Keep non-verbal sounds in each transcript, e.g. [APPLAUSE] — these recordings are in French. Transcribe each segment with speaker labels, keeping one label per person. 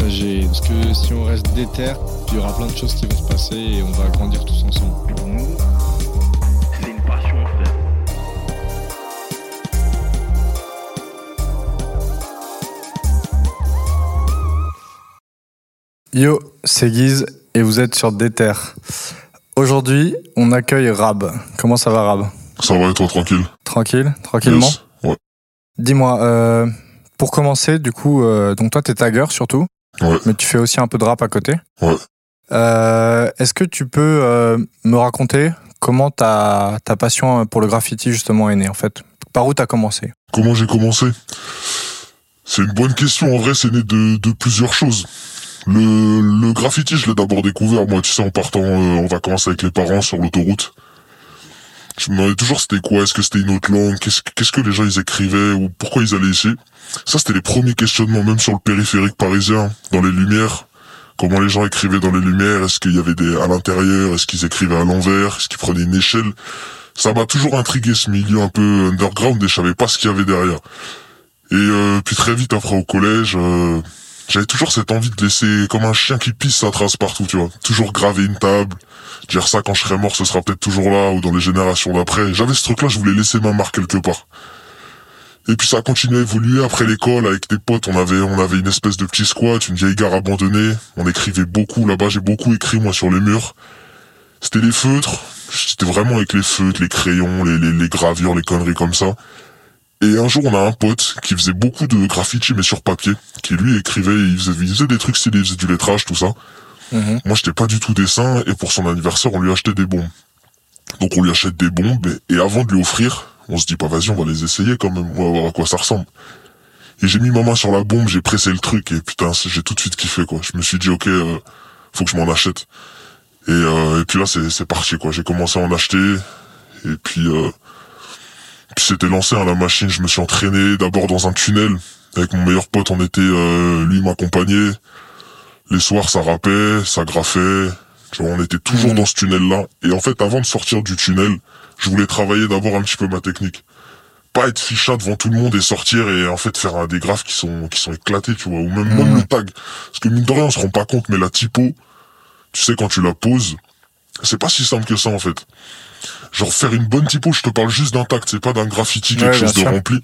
Speaker 1: partager. Parce que si on reste déter, il y aura plein de choses qui vont se passer et on va grandir tous ensemble.
Speaker 2: Pour nous, c'est une passion, frère.
Speaker 3: Yo, c'est Guise et vous êtes sur Déter. Aujourd'hui, on accueille Rab. Comment ça va Rab?
Speaker 4: Ça va et toi, tranquille?
Speaker 3: Tranquille Tranquillement?
Speaker 4: Yes. Ouais.
Speaker 3: Dis-moi, euh, pour commencer, du coup, euh, donc toi t'es tagger surtout,
Speaker 4: Ouais.
Speaker 3: mais tu fais aussi un peu de rap à côté.
Speaker 4: Ouais.
Speaker 3: Euh, Est-ce que tu peux euh, me raconter comment ta, ta passion pour le graffiti justement est née en fait? Par où t'as commencé?
Speaker 4: Comment j'ai commencé? C'est une bonne question. En vrai, c'est né de, de plusieurs choses. Le, le graffiti, je l'ai d'abord découvert, moi, tu sais, en partant euh, en vacances avec les parents sur l'autoroute. Je me demandais toujours c'était quoi, est-ce que c'était une autre langue, qu'est-ce que les gens ils écrivaient ou pourquoi ils allaient ici. Ça, c'était les premiers questionnements, même sur le périphérique parisien, dans les lumières. Comment les gens écrivaient dans les lumières, est-ce qu'il y avait des à l'intérieur, est-ce qu'ils écrivaient à l'envers, est-ce qu'ils prenaient une échelle. Ça m'a toujours intrigué ce milieu un peu underground et je savais pas ce qu'il y avait derrière. Et euh, puis très vite après au collège, euh, j'avais toujours cette envie de laisser comme un chien qui pisse sa trace partout, tu vois. Toujours graver une table, dire ça quand je serai mort, ce sera peut-être toujours là ou dans les générations d'après. J'avais ce truc-là, je voulais laisser ma marque quelque part. Et puis ça a continué à évoluer après l'école avec des potes. On avait on avait une espèce de petit squat, une vieille gare abandonnée. On écrivait beaucoup là-bas. J'ai beaucoup écrit moi sur les murs. C'était les feutres. C'était vraiment avec les feutres, les crayons, les, les, les gravures, les conneries comme ça. Et un jour, on a un pote qui faisait beaucoup de graffiti, mais sur papier, qui lui écrivait, il faisait, il faisait des trucs stylés, il faisait du lettrage, tout ça.
Speaker 3: Mhm.
Speaker 4: Moi, j'étais pas du tout dessin, et pour son anniversaire, on lui achetait des bombes. Donc, on lui achète des bombes, et, avant de lui offrir, on se dit, bah, vas-y, on va les essayer quand même, on va voir à quoi ça ressemble. Et j'ai mis ma main sur la bombe, j'ai pressé le truc, et putain, j'ai tout de suite kiffé, quoi. Je me suis dit, ok, euh, faut que je m'en achète. Et, euh, et puis là, c'est c'est parti, quoi. J'ai commencé à en acheter, et puis, euh, puis c'était lancé à la machine, je me suis entraîné d'abord dans un tunnel, avec mon meilleur pote, on était, euh, lui m'accompagnait. Les soirs, ça rappait, ça graffait. Tu vois, on était toujours
Speaker 3: Mhm.
Speaker 4: dans ce tunnel-là. Et en fait, avant de sortir du tunnel, je voulais travailler d'abord un petit peu ma technique. Pas être fichat devant tout le monde et sortir et en fait faire un des graphes qui sont qui sont éclatés, tu vois, ou même, même
Speaker 3: Mhm.
Speaker 4: le tag. Parce que mine de rien, on se rend pas compte, mais la typo, tu sais, quand tu la poses, c'est pas si simple que ça en fait. Genre faire une bonne typo, je te parle juste d'un tag, c'est pas d'un graffiti, quelque
Speaker 3: Ouais,
Speaker 4: chose de
Speaker 3: sûr.
Speaker 4: rempli.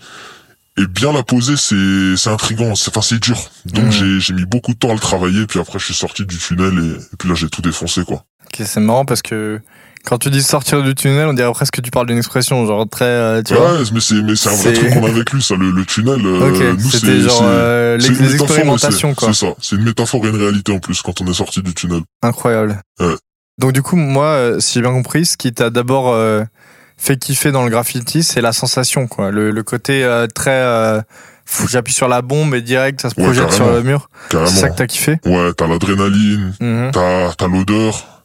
Speaker 4: Et bien la poser, c'est c'est intriguant, c'est enfin c'est dur. Donc
Speaker 3: Mhm.
Speaker 4: j'ai j'ai mis beaucoup de temps à le travailler, puis après je suis sorti du tunnel et, et puis là j'ai tout défoncé quoi.
Speaker 3: Ok, c'est marrant parce que quand tu dis sortir du tunnel, on dirait presque que tu parles d'une expression, genre très, euh, tu vois.
Speaker 4: Ouais, mais c'est mais c'est un vrai truc qu'on a [LAUGHS] vécu ça, le, le tunnel. euh, nous
Speaker 3: c'était
Speaker 4: c'est
Speaker 3: genre
Speaker 4: c'est-
Speaker 3: euh, les,
Speaker 4: une
Speaker 3: les
Speaker 4: métaphore,
Speaker 3: expérimentations, quoi.
Speaker 4: C'est ça, c'est une métaphore et une réalité en plus quand on est sorti du tunnel.
Speaker 3: Incroyable.
Speaker 4: Ouais.
Speaker 3: Donc du coup, moi, euh, si j'ai bien compris, ce qui t'a d'abord euh, fait kiffer dans le graffiti, c'est la sensation, quoi. Le, le côté euh, très... euh, J'appuie sur la bombe et direct, ça se
Speaker 4: Ouais,
Speaker 3: projette sur le mur. C'est ça que t'as kiffé?
Speaker 4: Ouais, t'as l'adrénaline,
Speaker 3: Mhm.
Speaker 4: t'as t'as l'odeur,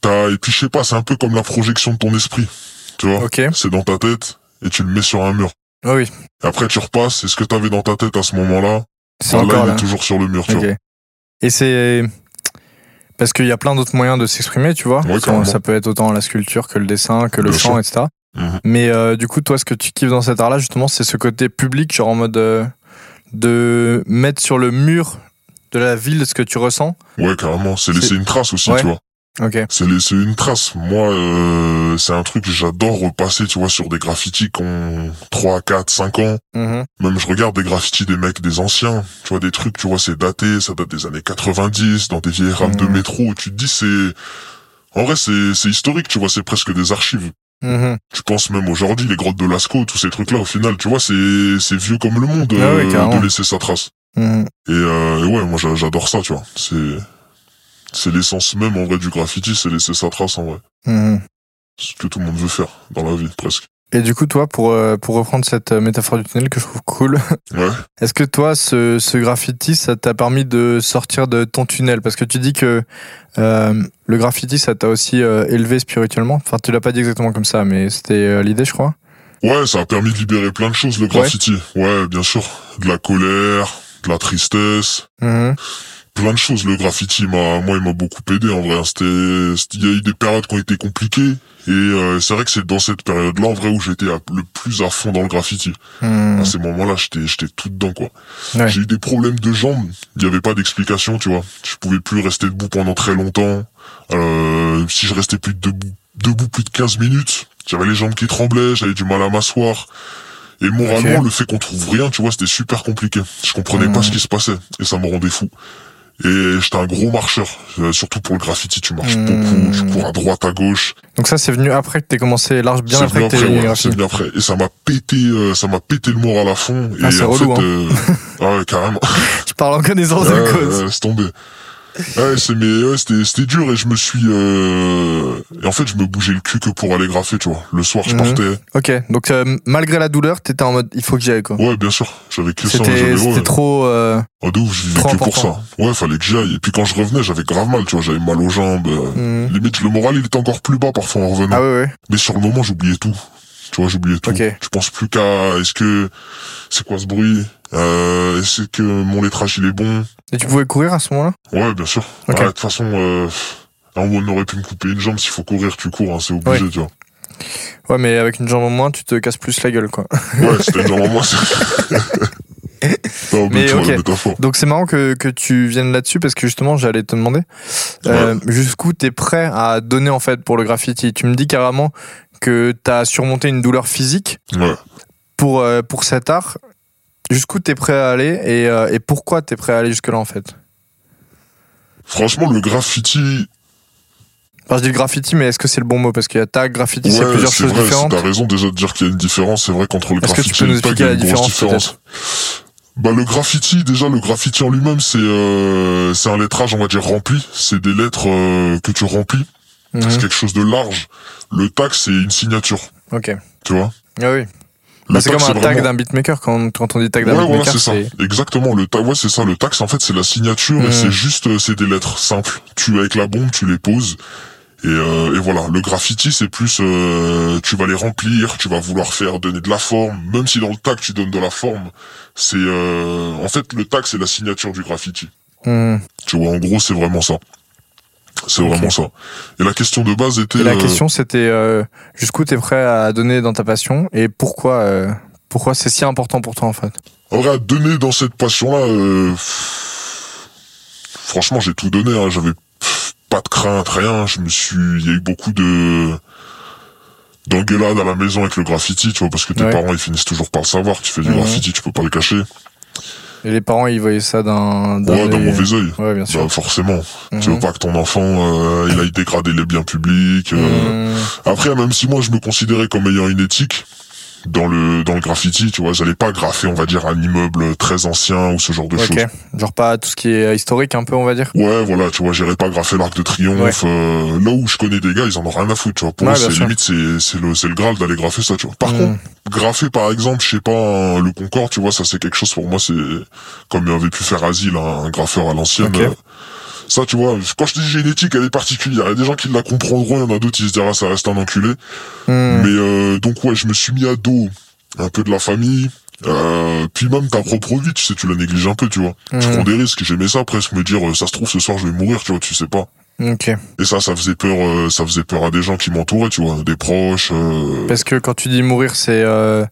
Speaker 4: t'as et puis je sais pas, c'est un peu comme la projection de ton esprit, tu vois?
Speaker 3: Ok.
Speaker 4: C'est dans ta tête et tu le mets sur un mur.
Speaker 3: Oh oui,
Speaker 4: Et après tu repasses, et ce que t'avais dans ta tête à ce moment-là,
Speaker 3: c'est
Speaker 4: bah, là, il
Speaker 3: là.
Speaker 4: est toujours sur le mur, tu vois.
Speaker 3: Et c'est... Parce qu'il y a plein d'autres moyens de s'exprimer, tu vois. Ça, peut être autant la sculpture que le dessin, que le
Speaker 4: Bien
Speaker 3: chant,
Speaker 4: sûr.
Speaker 3: etc.
Speaker 4: Mhm.
Speaker 3: Mais euh, du coup, toi, ce que tu kiffes dans cet art-là, justement, c'est ce côté public, genre en mode euh, de mettre sur le mur de la ville ce que tu ressens.
Speaker 4: Ouais, carrément. C'est laisser une trace aussi, tu vois.
Speaker 3: Ok.
Speaker 4: C'est laisser une trace. Moi, euh, c'est un truc que j'adore repasser, tu vois, sur des graffitis qui ont 3, 4, 5 ans.
Speaker 3: Mhm.
Speaker 4: Même je regarde des graffitis des mecs, des anciens. Tu vois, des trucs, tu vois, c'est daté, ça date des années 90, dans des vieilles rames de
Speaker 3: Mhm.
Speaker 4: métro. où Tu te dis, c'est... En vrai, c'est historique, tu vois, c'est presque des archives.
Speaker 3: Mhm.
Speaker 4: Tu penses même aujourd'hui, les grottes de Lascaux, tous ces trucs-là, au final, tu vois, c'est c'est vieux comme le monde
Speaker 3: Ah ouais,
Speaker 4: euh, de laisser sa trace. Et, euh, et ouais, moi j'a- j'adore ça, tu vois. C'est c'est l'essence même en vrai du graffiti, c'est laisser sa trace en vrai.
Speaker 3: Mhm.
Speaker 4: C'est ce que tout le monde veut faire dans la vie, presque.
Speaker 3: Et du coup, toi, pour, euh, pour reprendre cette euh, métaphore du tunnel que je trouve cool, [LAUGHS]
Speaker 4: Ouais.
Speaker 3: est-ce que toi, ce, ce graffiti, ça t'a permis de sortir de ton tunnel? Parce que tu dis que euh, le graffiti, ça t'a aussi euh, élevé spirituellement. Enfin, tu l'as pas dit exactement comme ça, mais c'était l'idée, je crois.
Speaker 4: Ouais, ça a permis de libérer plein de choses, le graffiti. Ouais, bien sûr. De la colère, de la tristesse,
Speaker 3: Mhm.
Speaker 4: Plein de choses. Le graffiti, m'a, moi, il m'a beaucoup aidé, en vrai. C'était, c'était- il y a eu des périodes qui ont été compliquées. Et euh, c'est vrai que c'est dans cette période-là, en vrai, où j'étais le plus à fond dans le graffiti.
Speaker 3: Mhm.
Speaker 4: À ces moments-là, j'étais, j'étais tout dedans, quoi.
Speaker 3: Ouais.
Speaker 4: J'ai eu des problèmes de jambes. Il n'y avait pas d'explication, tu vois. Je pouvais plus rester debout pendant très longtemps. Euh, si je restais plus debout, debout plus de 15 minutes, j'avais les jambes qui tremblaient, j'avais du mal à m'asseoir. Et moralement, le fait qu'on trouve rien, tu vois, c'était super compliqué. Je comprenais pas ce qui se passait. Et ça me rendait fou. Et j'étais un gros marcheur. Euh, surtout pour le graffiti, tu marches beaucoup, tu cours à droite, à gauche.
Speaker 3: Donc ça, c'est venu après que t'aies commencé large, bien
Speaker 4: C'est
Speaker 3: après que t'aies
Speaker 4: ouais, c'est venu après. Et ça m'a pété, euh, ça m'a pété le moral à fond.
Speaker 3: Ah,
Speaker 4: et
Speaker 3: c'est
Speaker 4: en
Speaker 3: relou,
Speaker 4: fait,
Speaker 3: hein.
Speaker 4: euh, [LAUGHS] ah ouais, carrément.
Speaker 3: Je parle en connaissance de cause.
Speaker 4: ouais, laisse tomber. Ouais, c'est mais ouais, c'était c'était dur et je me suis euh... et en fait je me bougeais le cul que pour aller graffer, tu vois. Le soir je
Speaker 3: Mhm.
Speaker 4: partais.
Speaker 3: Ok, donc euh, malgré la douleur, t'étais en mode il faut que j'y aille quoi.
Speaker 4: Ouais, bien sûr, j'avais que ça,
Speaker 3: C'était
Speaker 4: ouais.
Speaker 3: trop. euh,
Speaker 4: Oh, de ouf, je vivais que pour ça. Ouais, fallait que j'y aille. Et puis quand je revenais, j'avais grave mal, tu vois, j'avais mal aux jambes. euh,
Speaker 3: mhm.
Speaker 4: Limite le moral il était encore plus bas parfois en revenant.
Speaker 3: Ah ouais ouais.
Speaker 4: Mais sur le moment, j'oubliais tout. Tu vois, j'oubliais tout.
Speaker 3: Ok.
Speaker 4: Je pense plus qu'à est-ce que c'est quoi ce bruit? Euh, Est-ce que mon lettrage il est bon?
Speaker 3: Et tu pouvais courir à ce moment-là?
Speaker 4: Ouais, bien sûr.
Speaker 3: Ok.
Speaker 4: Ouais, de toute façon, euh, on aurait pu me couper une jambe. S'il faut courir, tu cours, hein, c'est obligé, tu vois.
Speaker 3: Ouais, mais avec une jambe en moins, tu te casses plus la gueule quoi.
Speaker 4: Ouais, c'était une jambe en moins. c'est- [LAUGHS] non, mais.
Speaker 3: Donc c'est marrant que, que tu viennes là-dessus parce que justement j'allais te demander euh, jusqu'où t'es prêt à donner en fait pour le graffiti? Tu me dis carrément que t'as surmonté une douleur physique
Speaker 4: Ouais.
Speaker 3: pour, euh, pour cet art. Jusqu'où t'es prêt à aller et, euh, et pourquoi t'es prêt à aller jusque-là en fait?
Speaker 4: Franchement, le graffiti,
Speaker 3: Enfin, je dis le graffiti, mais est-ce que c'est le bon mot? Parce qu'il y a tag, graffiti, c'est plusieurs choses
Speaker 4: vrai,
Speaker 3: différentes.
Speaker 4: t'as raison déjà de dire qu'il y a une différence. C'est vrai qu'entre le
Speaker 3: que tu
Speaker 4: graffiti
Speaker 3: peux
Speaker 4: et le tag, il y a une grosse
Speaker 3: différence,
Speaker 4: différence. Bah, le graffiti, déjà, le graffiti en lui-même, c'est, euh, c'est un lettrage, on va dire, rempli. C'est des lettres, euh, que tu remplis.
Speaker 3: Mhm.
Speaker 4: C'est quelque chose de large. Le tag, c'est une signature.
Speaker 3: Ok.
Speaker 4: Tu vois?
Speaker 3: Ah oui. Bah, c'est comme un tag
Speaker 4: vraiment-
Speaker 3: d'un beatmaker quand, quand on dit tag d'un
Speaker 4: Ouais, voilà,
Speaker 3: beatmaker.
Speaker 4: c'est ça. Exactement. Le tag, ouais, c'est ça. Le tag, en fait, c'est la signature
Speaker 3: Mhm.
Speaker 4: et c'est juste, euh, c'est des lettres simples. Tu, avec la bombe, tu les poses. Et, euh, et voilà. Le graffiti, c'est plus, euh, tu vas les remplir, tu vas vouloir faire, donner de la forme. Même si dans le tag, tu donnes de la forme. C'est, euh, en fait, le tag, c'est la signature du graffiti.
Speaker 3: Mhm.
Speaker 4: Tu vois, en gros, c'est vraiment ça. C'est vraiment ça. Et la question de base était,
Speaker 3: Et la
Speaker 4: euh,
Speaker 3: question c'était euh, jusqu'où t'es prêt à donner dans ta passion et pourquoi euh, pourquoi c'est si important pour toi en fait?
Speaker 4: En vrai, à donner dans cette passion-là, euh, franchement, j'ai tout donné. Hein. J'avais pas de crainte, rien. Je me suis, il y a eu beaucoup de d'engueulades à la maison avec le graffiti, tu vois, parce que tes
Speaker 3: Ouais.
Speaker 4: parents ils finissent toujours par le savoir. Tu fais du
Speaker 3: Mhm.
Speaker 4: graffiti, tu peux pas le cacher.
Speaker 3: Et les parents ils voyaient ça d'un
Speaker 4: Ouais, d'un mauvais œil.
Speaker 3: Ouais, bien sûr.
Speaker 4: Bah, forcément. Tu
Speaker 3: Mhm.
Speaker 4: veux pas que ton enfant euh, il aille dégrader les biens publics. euh.
Speaker 3: Mhm.
Speaker 4: Après, même si moi je me considérais comme ayant une éthique dans le dans le graffiti, tu vois, j'allais pas graffer, on va dire, un immeuble très ancien ou ce genre de choses.
Speaker 3: Genre pas tout ce qui est historique un peu on va dire.
Speaker 4: Ouais, voilà, tu vois, j'irai pas graffer l'arc de triomphe. euh, là où je connais des gars, ils en ont rien à foutre, tu vois. Pour
Speaker 3: Ouais,
Speaker 4: eux, c'est limite, c'est, c'est le, c'est le graal d'aller graffer ça, tu vois. Par
Speaker 3: Mhm.
Speaker 4: contre, graffer, par exemple, je sais pas, un- le Concorde, tu vois, ça c'est quelque chose pour moi, c'est comme il avait pu faire Asile, un, un graffeur à l'ancienne. Euh, ça, tu vois, quand je dis éthique, elle est particulière. Il y a des gens qui la comprendront, il y en a d'autres qui se diront, ah, ça reste un enculé.
Speaker 3: Mhm.
Speaker 4: Mais euh, donc ouais, je me suis mis à dos un peu de la famille. Euh, puis même ta propre vie, tu sais, tu la négliges un peu, tu vois. Je
Speaker 3: Mhm.
Speaker 4: prends des risques. J'aimais ça presque me dire, euh, ça se trouve ce soir je vais mourir, tu vois, tu sais pas.
Speaker 3: Ok.
Speaker 4: Et ça, ça faisait peur, euh, ça faisait peur à des gens qui m'entouraient, tu vois, des proches. euh,
Speaker 3: Parce que quand tu dis mourir c'est euh,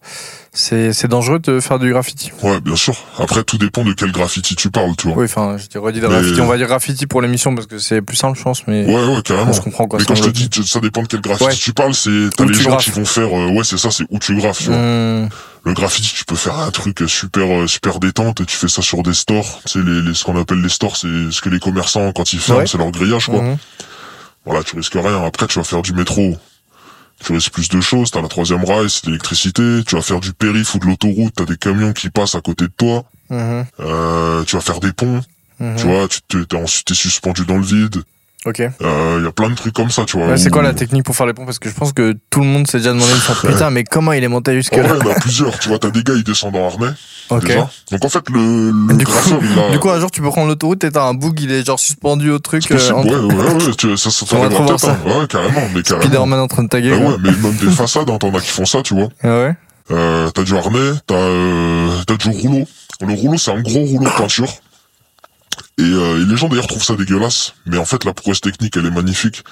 Speaker 3: c'est c'est dangereux de faire du graffiti.
Speaker 4: Ouais, bien sûr. Après, tout dépend de quel graffiti tu parles, tu vois.
Speaker 3: Oui, enfin je de
Speaker 4: Mais-
Speaker 3: graffiti. On va dire graffiti pour l'émission parce que c'est plus simple je pense mais
Speaker 4: Ouais, ouais, carrément.
Speaker 3: je comprends quoi.
Speaker 4: Mais quand je te dis, ça dépend de quel graffiti
Speaker 3: Ouais.
Speaker 4: tu parles, c'est, t'as les gens
Speaker 3: graffes.
Speaker 4: qui vont faire, euh, ouais, c'est ça, c'est où tu graffes, tu vois.
Speaker 3: Mhm.
Speaker 4: Le graffiti, tu peux faire un truc super, euh, super détente, et tu fais ça sur des stores. Tu sais, les, les, ce qu'on appelle les stores, c'est ce que les commerçants, quand ils ferment,
Speaker 3: Ouais.
Speaker 4: c'est leur grillage, quoi.
Speaker 3: Mhm.
Speaker 4: Voilà, tu risques rien. Après, tu vas faire du métro. Tu risques plus de choses. T'as la troisième rail, c'est l'électricité. Tu vas faire du périph' ou de l'autoroute. T'as des camions qui passent à côté de toi.
Speaker 3: Mhm.
Speaker 4: Euh, tu vas faire des ponts.
Speaker 3: Mhm.
Speaker 4: Tu vois, tu t'es, t'es ensuite t'es suspendu dans le vide.
Speaker 3: Ok.
Speaker 4: Euh, Il y a plein de trucs comme ça, tu vois.
Speaker 3: Ouais, c'est quoi la technique pour faire les ponts Parce que je pense que tout le monde s'est déjà demandé une fois, putain, mais comment il est monté jusque
Speaker 4: En
Speaker 3: là
Speaker 4: vrai, il y en a plusieurs. Tu vois, t'as des gars, ils descendent en harnais.
Speaker 3: Ok.
Speaker 4: Déjà. Donc en fait, le, le
Speaker 3: Du coup,
Speaker 4: il a.
Speaker 3: du coup, un jour, tu peux prendre l'autoroute et t'as un boug, il est genre suspendu au truc. euh, entre-
Speaker 4: ouais, ouais, ouais, tu- ça, ça
Speaker 3: trop voir
Speaker 4: peut-être, hein. Ouais, carrément, mais carrément.
Speaker 3: Spider-Man en train de taguer.
Speaker 4: Ah
Speaker 3: quoi.
Speaker 4: ouais, mais même des façades, hein, t'en as qui font ça, tu vois.
Speaker 3: Ah ouais?
Speaker 4: Euh, t'as du harnais, t'as euh, t'as du rouleau. Le rouleau, c'est un gros rouleau de peinture. Et, euh, et les gens d'ailleurs trouvent ça dégueulasse, mais en fait la prouesse technique, elle est magnifique.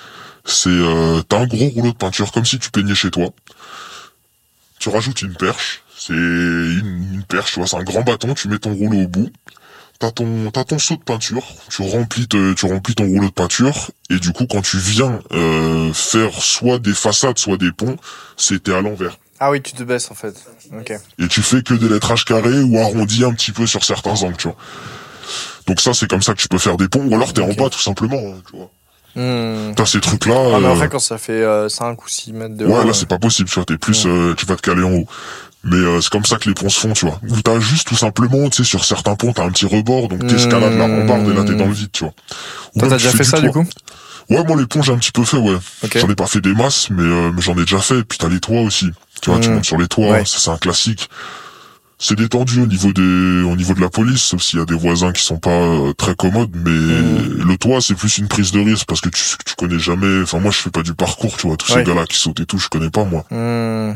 Speaker 4: C'est euh, t'as un gros rouleau de peinture comme si tu peignais chez toi. Tu rajoutes une perche, c'est une, une perche, tu vois, c'est un grand bâton. Tu mets ton rouleau au bout. T'as ton t'as ton seau de peinture. Tu remplis te- tu remplis ton rouleau de peinture et du coup quand tu viens euh, faire soit des façades, soit des ponts, c'était à l'envers
Speaker 3: Ah oui, tu te baisses en fait. Ok.
Speaker 4: et tu fais que des lettrages carrés ou arrondis un petit peu sur certains angles, tu vois. Donc ça, c'est comme ça que tu peux faire des ponts, ou alors t'es en bas tout simplement, hein, tu vois.
Speaker 3: Hmm.
Speaker 4: T'as ces trucs-là.
Speaker 3: Ah, mais
Speaker 4: euh,
Speaker 3: après, quand ça fait 5 ou 6 mètres de
Speaker 4: ouais,
Speaker 3: haut,
Speaker 4: là
Speaker 3: euh,
Speaker 4: c'est pas possible, tu vois. T'es plus,
Speaker 3: Ouais.
Speaker 4: euh, tu vas te caler en haut. Mais euh, c'est comme ça que les ponts se font, tu vois. Où t'as juste tout simplement, tu sais, sur certains ponts, t'as un petit rebord, donc t'escalades la rambarde et là t'es dans le vide, tu vois. Ou
Speaker 3: Toi, t'as déjà fait ça du coup?
Speaker 4: Ouais, moi les ponts j'ai un petit peu fait, ouais. J'en ai pas fait des masses, mais, euh, mais j'en ai déjà fait. Puis t'as les toits aussi. Tu vois, tu
Speaker 3: Mm.
Speaker 4: montes sur les toits,
Speaker 3: Ouais.
Speaker 4: ça c'est un classique. C'est détendu au niveau des, au niveau de la police, sauf s'il y a des voisins qui sont pas euh, très commodes. Mais
Speaker 3: Mm.
Speaker 4: le toit, c'est plus une prise de risque parce que tu, tu connais jamais. Enfin, moi, je fais pas du parcours, tu vois. Tous
Speaker 3: Ouais.
Speaker 4: ces gars-là qui sautent et tout, je connais pas moi.
Speaker 3: Hmm.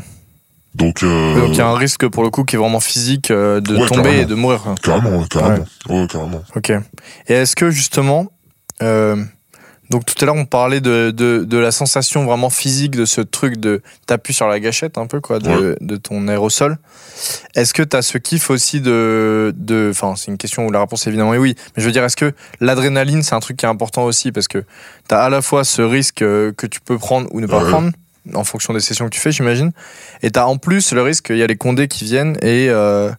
Speaker 4: Donc, euh,
Speaker 3: Donc il y a un risque pour le coup qui est vraiment physique euh, de
Speaker 4: Ouais,
Speaker 3: tomber
Speaker 4: carrément.
Speaker 3: et de mourir.
Speaker 4: carrément, carrément, ouais, carrément.
Speaker 3: Ok. Et est-ce que justement, euh, donc tout à l'heure on parlait de, de, de la sensation vraiment physique de ce truc de t'appuies sur la gâchette un peu quoi de, de ton aérosol. Est-ce que t'as ce kiff aussi de de, enfin c'est une question où la réponse est évidemment est oui. Mais je veux dire est-ce que l'adrénaline c'est un truc qui est important aussi? Parce que t'as à la fois ce risque euh, que tu peux prendre ou ne pas
Speaker 4: Ouais.
Speaker 3: prendre en fonction des sessions que tu fais j'imagine. Et t'as en plus le risque qu'il y a les condés qui viennent et euh,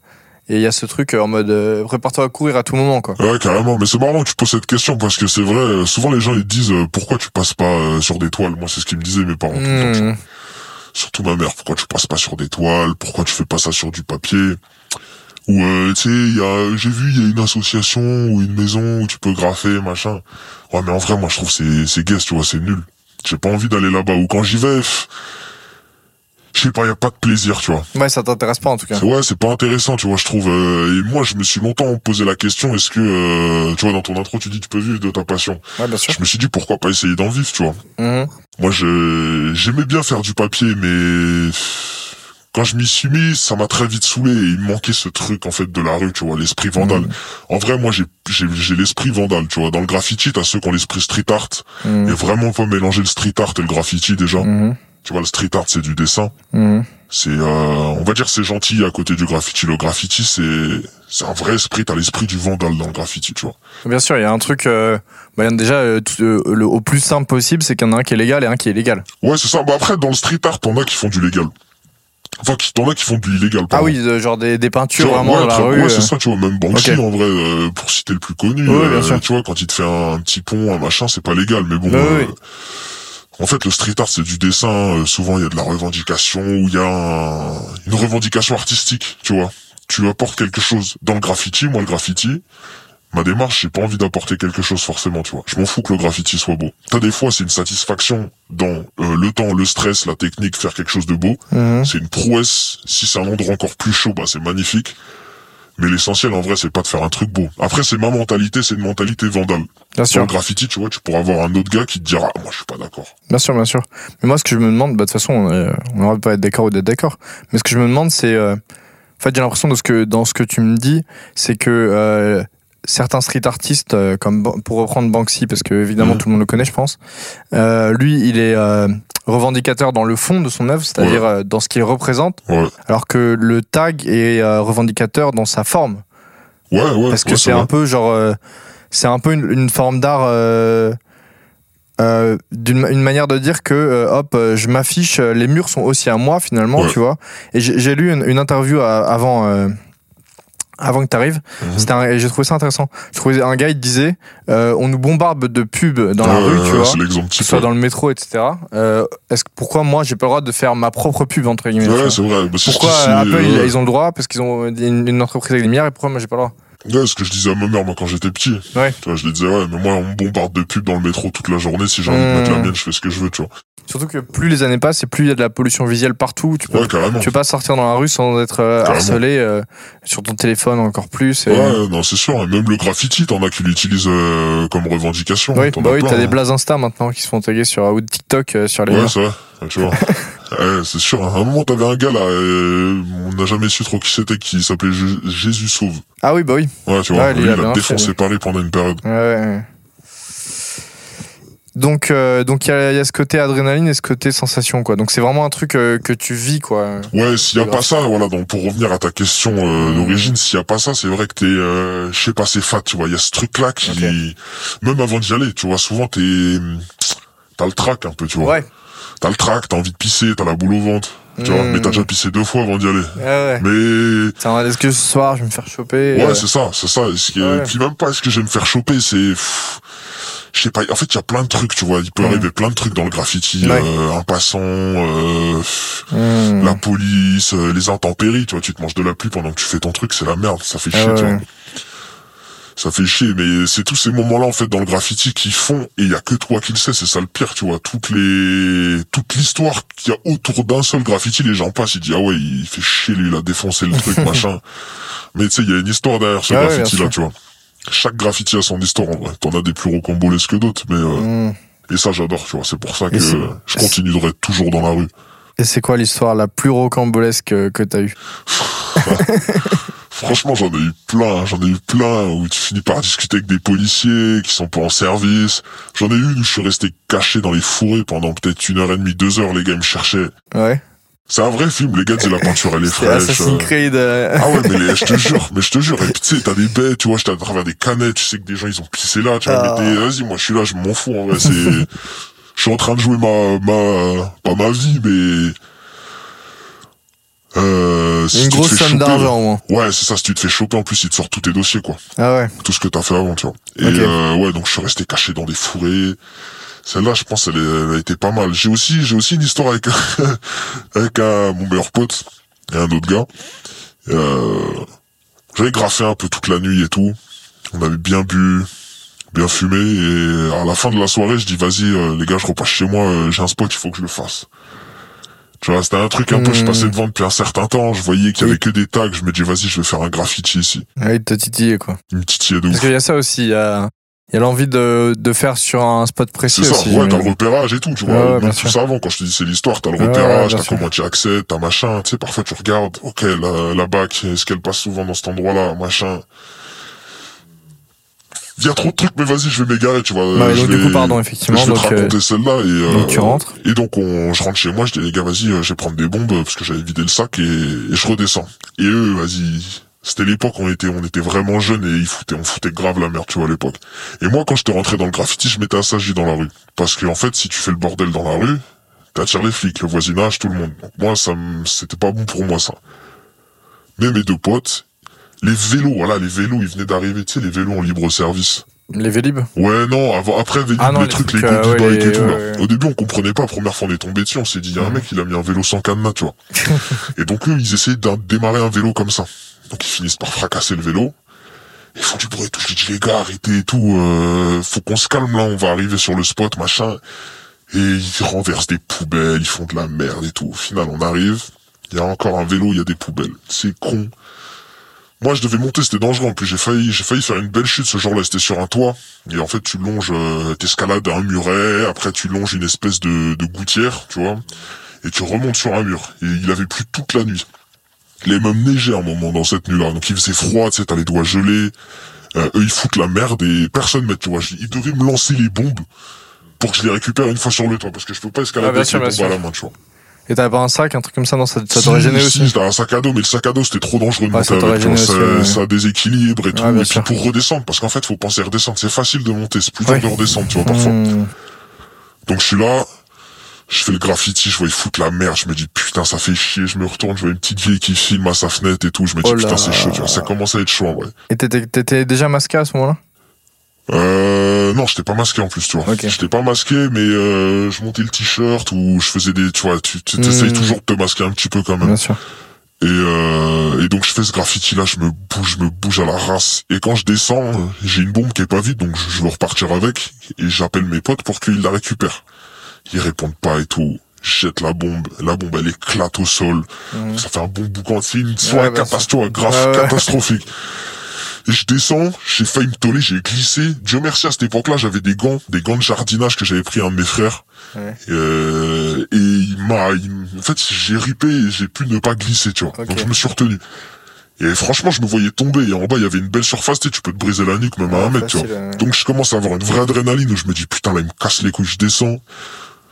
Speaker 3: et il y a ce truc en mode euh, prépare-toi à courir à tout moment quoi.
Speaker 4: Ouais, carrément. Mais c'est marrant que tu poses cette question parce que c'est vrai. euh, Souvent, les gens ils disent euh, pourquoi tu passes pas euh, sur des toiles? Moi, c'est ce qu'ils me disaient mes parents. tout le temps, surtout ma mère, pourquoi tu passes pas sur des toiles, pourquoi tu fais pas ça sur du papier? Ou euh, tu sais, il y a j'ai vu il y a une association ou une maison où tu peux graffer machin. Ouais, mais en vrai moi je trouve c'est c'est guest, tu vois, c'est nul. J'ai pas envie d'aller là-bas ou quand j'y vais pff, je sais pas, y a pas de plaisir, tu vois.
Speaker 3: Ouais, ça t'intéresse pas en tout cas.
Speaker 4: Ouais, c'est pas intéressant, tu vois, je trouve. euh, et moi, je me suis longtemps posé la question est-ce que, euh, tu vois, dans ton intro, tu dis tu peux vivre de ta passion.
Speaker 3: Ouais, bien sûr.
Speaker 4: Je me suis dit pourquoi pas essayer d'en vivre, tu vois.
Speaker 3: Mhm.
Speaker 4: Moi, je j'aimais bien faire du papier, mais quand je m'y suis mis, ça m'a très vite saoulé. Et il me manquait ce truc en fait de la rue, tu vois, l'esprit vandale.
Speaker 3: Mhm.
Speaker 4: En vrai, moi, j'ai j'ai j'ai l'esprit vandale, tu vois. Dans le graffiti, t'as ceux qui ont l'esprit street art.
Speaker 3: Mhm.
Speaker 4: Et vraiment pas mélanger le street art et le graffiti déjà. Tu vois, le street art, c'est du dessin.
Speaker 3: Mhm.
Speaker 4: C'est, euh, on va dire, c'est gentil à côté du graffiti. Le graffiti, c'est c'est un vrai esprit. T'as l'esprit du vandale dans le graffiti, tu vois.
Speaker 3: Bien sûr, il y a un truc. euh, bah, déjà, euh, tout- euh, le, au plus simple possible, c'est qu'il y en a un qui est légal et un qui est illégal.
Speaker 4: Ouais, c'est ça. Bah après, dans le street art, t'en as qui font du légal. Enfin, t'en as qui font du illégal.
Speaker 3: Ah oui, euh, genre des, des
Speaker 4: Tu
Speaker 3: peintures
Speaker 4: vois,
Speaker 3: vraiment
Speaker 4: ouais,
Speaker 3: dans la rue.
Speaker 4: Ouais, c'est
Speaker 3: euh.
Speaker 4: ça, tu vois, même Banksy,
Speaker 3: Ok.
Speaker 4: en vrai, euh, pour citer le plus connu,
Speaker 3: Ouais, bien
Speaker 4: euh,
Speaker 3: sûr.
Speaker 4: tu vois, quand il te fait un petit pont, un machin, c'est pas légal, mais bon.
Speaker 3: Ouais,
Speaker 4: euh. En fait, le street art, c'est du dessin. euh, souvent, il y a de la revendication, ou il y a un- une revendication artistique, tu vois. Tu apportes quelque chose. Dans le graffiti, moi, le graffiti, ma démarche, j'ai pas envie d'apporter quelque chose forcément, tu vois. Je m'en fous que le graffiti soit beau. T'as des fois, c'est une satisfaction dans euh, le temps, le stress, la technique, faire quelque chose de beau.
Speaker 3: Mhm.
Speaker 4: C'est une prouesse. Si c'est un endroit encore plus chaud, bah c'est magnifique. Mais l'essentiel, en vrai, c'est pas de faire un truc beau. Après, c'est ma mentalité, c'est une mentalité vandale.
Speaker 3: Bien sûr,
Speaker 4: le graffiti, tu vois, tu pourras avoir un autre gars qui te dira, ah, moi, je suis pas d'accord.
Speaker 3: bien sûr, bien sûr. Mais moi, ce que je me demande, bah, de toute façon, on euh, aurait pas être d'accord ou d'être d'accord. Mais ce que je me demande, c'est, euh, en fait, j'ai l'impression de ce que dans ce que tu me dis, c'est que euh, certains street artistes, euh, comme pour reprendre Banksy, parce que évidemment
Speaker 4: Mhm.
Speaker 3: tout le monde le connaît, je pense. euh, lui, il est euh, revendicateur dans le fond de son œuvre, c'est-à-dire euh, dans ce qu'il représente,
Speaker 4: Ouais.
Speaker 3: alors que le tag est revendicateur dans sa forme.
Speaker 4: Ouais, ouais.
Speaker 3: Parce que c'est un peu genre. c'est un peu une, une forme d'art. euh, d'une une manière de dire que euh, hop euh, je m'affiche les murs sont aussi à moi finalement
Speaker 4: Ouais.
Speaker 3: tu vois et j'ai lu une, une interview à- avant avant que tu arrives et j'ai trouvé ça intéressant. Je trouvais un gars il disait euh, on nous bombarde de pubs dans la rue tu vois. que ce soit dans le métro etc euh, est-ce que pourquoi moi j'ai pas le droit de faire ma propre pub entre guillemets
Speaker 4: Ouais, c'est vrai. Bah,
Speaker 3: pourquoi Apple ils, ont le droit parce qu'ils ont une, une entreprise avec des milliards et pourquoi moi j'ai pas le droit
Speaker 4: Ouais, ce que je disais à ma mère, moi, quand j'étais petit.
Speaker 3: Ouais.
Speaker 4: Tu vois, je lui disais, ouais, mais moi, on me bombarde de pubs dans le métro toute la journée. Si j'ai envie de mettre la
Speaker 3: Mmh.
Speaker 4: mienne, je fais ce que je veux, tu vois.
Speaker 3: Surtout que plus les années passent et plus il y a de la pollution visuelle partout. Tu peux,
Speaker 4: Ouais, carrément.
Speaker 3: tu peux pas sortir dans la rue sans être euh,
Speaker 4: Carrément.
Speaker 3: harcelé euh, sur ton téléphone encore plus. et-
Speaker 4: Ouais, non, c'est sûr. Et même le graffiti, t'en as qui l'utilisent euh, comme revendication.
Speaker 3: Oui, bah
Speaker 4: as
Speaker 3: oui, t'as des
Speaker 4: hein.
Speaker 3: blazes Insta maintenant qui se font taguer sur ou TikTok euh, sur les
Speaker 4: Ouais, c'est vrai. Tu vois. [LAUGHS] ouais, c'est sûr. À un moment, t'avais un gars là, euh, on n'a jamais su trop qui c'était, qui s'appelait Jésus Sauve.
Speaker 3: Ah oui, bah oui.
Speaker 4: Ouais, tu vois.
Speaker 3: Ouais, lui,
Speaker 4: lui,
Speaker 3: il a
Speaker 4: défoncé
Speaker 3: fait.
Speaker 4: Paris pendant une période.
Speaker 3: Ouais, ouais. Donc, euh, donc il y, a il y a ce côté adrénaline et ce côté sensation, quoi. Donc c'est vraiment un truc euh, que tu vis, quoi.
Speaker 4: Ouais, s'il y a pas ça, voilà, donc pour revenir à ta question euh, d'origine, s'il y a pas ça, c'est vrai que t'es, je sais pas, c'est fat, tu vois, il y a ce truc-là qui, même avant d'y aller, tu vois, souvent t'es, t'as le trac un peu, tu vois.
Speaker 3: Ouais.
Speaker 4: T'as le trac, t'as envie de pisser, t'as la boule au ventre, tu vois,
Speaker 3: Mmh.
Speaker 4: mais t'as déjà pissé deux fois avant d'y aller.
Speaker 3: Ouais, ouais.
Speaker 4: Mais,
Speaker 3: Tiens, est-ce que ce soir je vais me faire choper
Speaker 4: ouais,
Speaker 3: euh,
Speaker 4: c'est ça, c'est ça. Est-ce que-
Speaker 3: Ouais.
Speaker 4: Puis même pas, est-ce que je vais me faire choper, c'est, je sais pas, en fait, il y a plein de trucs, tu vois, il peut
Speaker 3: Mmh.
Speaker 4: arriver plein de trucs dans le graffiti,
Speaker 3: Ouais.
Speaker 4: euh, un passant, euh,
Speaker 3: hmm.
Speaker 4: la police, euh, les intempéries, tu vois, tu te manges de la pluie pendant que tu fais ton truc, c'est la merde, ça fait
Speaker 3: Ah
Speaker 4: chier, tu vois. Ça fait chier, mais c'est tous ces moments-là, en fait, dans le graffiti qui font, et il y a que toi qui le sais, c'est ça le pire, tu vois, toutes les, toute l'histoire qu'il y a autour d'un seul graffiti, les gens passent, ils disent, ah ouais, il fait chier, lui, il a défoncé le truc, [LAUGHS] machin. Mais tu sais, il y a une histoire derrière ce
Speaker 3: Ah
Speaker 4: graffiti-là,
Speaker 3: sûr.
Speaker 4: tu vois. Chaque graffiti a son histoire, en vrai. T'en as des plus rocambolesques que d'autres, mais, euh,
Speaker 3: Hmm.
Speaker 4: et ça, j'adore, tu vois. C'est pour ça que je continuerai toujours dans la rue.
Speaker 3: Et c'est quoi l'histoire la plus rocambolesque que, que t'as eue? [LAUGHS]
Speaker 4: Franchement, j'en ai eu plein, j'en ai eu plein où tu finis par discuter avec des policiers qui sont pas en service. J'en ai eu une où je suis resté caché dans les fourrés pendant peut-être une heure et demie, deux heures, les gars ils me cherchaient.
Speaker 3: Ouais.
Speaker 4: C'est un vrai film, les gars disaient la peinture elle est [LAUGHS] fraîche.
Speaker 3: Assassin's
Speaker 4: euh.
Speaker 3: Creed. euh,
Speaker 4: Ah ouais, mais les- je te [LAUGHS] jure, mais je te jure, et puis tu sais, t'as des bêtes, tu vois, j'étais à travers des canettes, tu sais que des gens ils ont pissé là, tu vois,
Speaker 3: Ah.
Speaker 4: mais t'es- vas-y, moi je suis là, je m'en fous, en vrai, c'est, je suis en train de jouer ma, ma, pas ma vie, mais, euh, si
Speaker 3: Une grosse somme
Speaker 4: choper-
Speaker 3: d'argent, moins.
Speaker 4: Ouais, c'est ça, si tu te fais choper, en plus, ils te sortent tous tes dossiers, quoi.
Speaker 3: Ah ouais.
Speaker 4: Tout ce que t'as fait avant, tu vois. Et euh, ouais, donc je suis resté caché dans des fourrés. Celle-là, je pense, elle, elle a été pas mal. J'ai aussi, j'ai aussi une histoire avec, [LAUGHS] avec un, mon meilleur pote et un autre gars. Euh, j'avais graffé un peu toute la nuit et tout. On avait bien bu, bien fumé. Et à la fin de la soirée, je dis, vas-y, euh, les gars, je repasse chez moi. euh, J'ai un spot, il faut que je le fasse. Tu vois, c'était un truc un peu, je
Speaker 3: Hmm.
Speaker 4: passais devant depuis un certain temps. Je voyais qu'il y avait que des tags. Je me dis, vas-y, je vais faire un graffiti ici.
Speaker 3: Ouais, il te titillait, quoi.
Speaker 4: Une petite de
Speaker 3: Parce qu'il y a ça aussi, il y a, il y a l'envie de, de faire sur un spot précis
Speaker 4: C'est ça,
Speaker 3: aussi.
Speaker 4: ouais, t'as le repérage et tout, tu vois.
Speaker 3: ouais,
Speaker 4: Même
Speaker 3: bien
Speaker 4: tout ça avant, quand je te dis c'est l'histoire, t'as le
Speaker 3: Ouais,
Speaker 4: repérage, t'as comment tu accèdes, t'as machin, tu sais, parfois tu regardes, ok, la, la bac, est-ce qu'elle passe souvent dans cet endroit-là, machin. Il y a trop de trucs, mais vas-y, je vais m'égarer, tu vois.
Speaker 3: Bah,
Speaker 4: je
Speaker 3: donc,
Speaker 4: vais,
Speaker 3: du coup, pardon, effectivement.
Speaker 4: je vais
Speaker 3: Donc,
Speaker 4: te
Speaker 3: euh,
Speaker 4: raconter celle-là et, euh,
Speaker 3: donc tu rentres.
Speaker 4: et donc on, je rentre chez moi, je dis les gars, vas-y, euh, je vais prendre des bombes parce que j'avais vidé le sac et, et je redescends. Et eux, vas-y, c'était l'époque on était, on était vraiment jeunes et ils foutaient, on foutait grave la merde, tu vois, à l'époque. Et moi, quand j'étais rentré dans le graffiti, je m'étais assagi dans la rue. Parce que, en fait, si tu fais le bordel dans la rue, t'attires les flics, le voisinage, tout le monde. Donc, moi, ça c'était pas bon pour moi, ça. Mais mes deux potes, les vélos, voilà, les vélos, ils venaient d'arriver, tu sais, les vélos en libre service.
Speaker 3: Les Vélib
Speaker 4: Ouais, non, avant, après, Vélib,
Speaker 3: Ah non,
Speaker 4: les
Speaker 3: les
Speaker 4: trucs, les
Speaker 3: euh,
Speaker 4: goodies
Speaker 3: ouais,
Speaker 4: bike
Speaker 3: les-
Speaker 4: et tout, là.
Speaker 3: ouais.
Speaker 4: Au début, on comprenait pas, première fois on est tombé dessus, on s'est dit, il y a un
Speaker 3: Mhm.
Speaker 4: mec, il a mis un vélo sans cadenas, tu vois. [LAUGHS] et donc, eux, ils essayaient de démarrer un vélo comme ça. Donc, ils finissent par fracasser le vélo. Ils font du bruit et tout. Je dis, les gars, arrêtez et tout, euh, faut qu'on se calme, là, on va arriver sur le spot, machin. Et ils renversent des poubelles, ils font de la merde et tout. Au final, on arrive, il y a encore un vélo, il y a des poubelles. C'est con. Moi, je devais monter, c'était dangereux. En plus, j'ai failli, j'ai failli faire une belle chute ce jour-là. C'était sur un toit. Et en fait, tu longes, euh, t'escalades un muret. Après, tu longes une espèce de, de gouttière, tu vois. Et tu remontes sur un mur. Et il avait plu toute la nuit. Il avait même neigé un moment dans cette nuit-là. Donc, il faisait froid, tu sais, t'as les doigts gelés. Euh, eux, ils foutent la merde et personne met, tu vois. Ils devaient me lancer les bombes pour que je les récupère une fois sur le toit. Parce que je peux pas escalader
Speaker 3: Ah,
Speaker 4: avec les bombes à la main, tu vois.
Speaker 3: Et t'avais pas un sac, un truc comme ça Non, ça, ça
Speaker 4: Si,
Speaker 3: t'aurait gêné
Speaker 4: si,
Speaker 3: aussi.
Speaker 4: j'avais un sac à dos, mais le sac à dos, c'était trop dangereux de monter
Speaker 3: ça
Speaker 4: avec, tu vois, ça,
Speaker 3: ouais.
Speaker 4: ça déséquilibre et tout.
Speaker 3: Ouais,
Speaker 4: et puis
Speaker 3: sûr.
Speaker 4: pour redescendre, parce qu'en fait, faut penser à redescendre. C'est facile de monter, c'est plus dur
Speaker 3: Ouais.
Speaker 4: de redescendre, tu vois, parfois.
Speaker 3: Hmm.
Speaker 4: Donc je suis là, je fais le graffiti, je vois ils foutent la merde, je me dis putain ça fait chier, je me retourne, je vois une petite vieille qui filme à sa fenêtre et tout, je me dis
Speaker 3: Oh
Speaker 4: putain c'est chaud, tu vois, ça commence à être chaud en vrai.
Speaker 3: Et t'étais, t'étais déjà masqué à ce moment-là?
Speaker 4: Euh, non, j'étais pas masqué en plus, tu vois.
Speaker 3: Ok.
Speaker 4: J'étais pas masqué, mais euh, je montais le t-shirt ou je faisais des, tu vois, tu tu- t'essayes
Speaker 3: Hmm.
Speaker 4: toujours de te masquer un petit peu quand même.
Speaker 3: Bien sûr.
Speaker 4: Et, euh, et donc je fais ce graffiti là, je me bouge, je me bouge à la race. Et quand je descends, j'ai une bombe qui est pas vide, donc je, je veux repartir avec. Et j'appelle mes potes pour qu'ils la récupèrent. Ils répondent pas et tout. Je jette la bombe, la bombe elle éclate au sol.
Speaker 3: Mhm.
Speaker 4: Ça fait un bon boucan, c'est une soirée
Speaker 3: bah, Ouais, ouais.
Speaker 4: catastrophique. Et je descends, j'ai failli me toller, j'ai glissé. Dieu merci à cette époque-là, j'avais des gants, des gants de jardinage que j'avais pris à un de mes frères.
Speaker 3: Ouais.
Speaker 4: Euh, et il m'a, en fait, j'ai ripé et j'ai pu ne pas glisser, tu vois. Donc je me suis retenu. Et franchement, je me voyais tomber. Et en bas, il y avait une belle surface, tu sais, tu peux te briser la nuque même à un mètre, tu vois.
Speaker 3: Euh.
Speaker 4: Donc je commence à avoir une vraie adrénaline où je me dis putain là il me casse les couilles, je descends.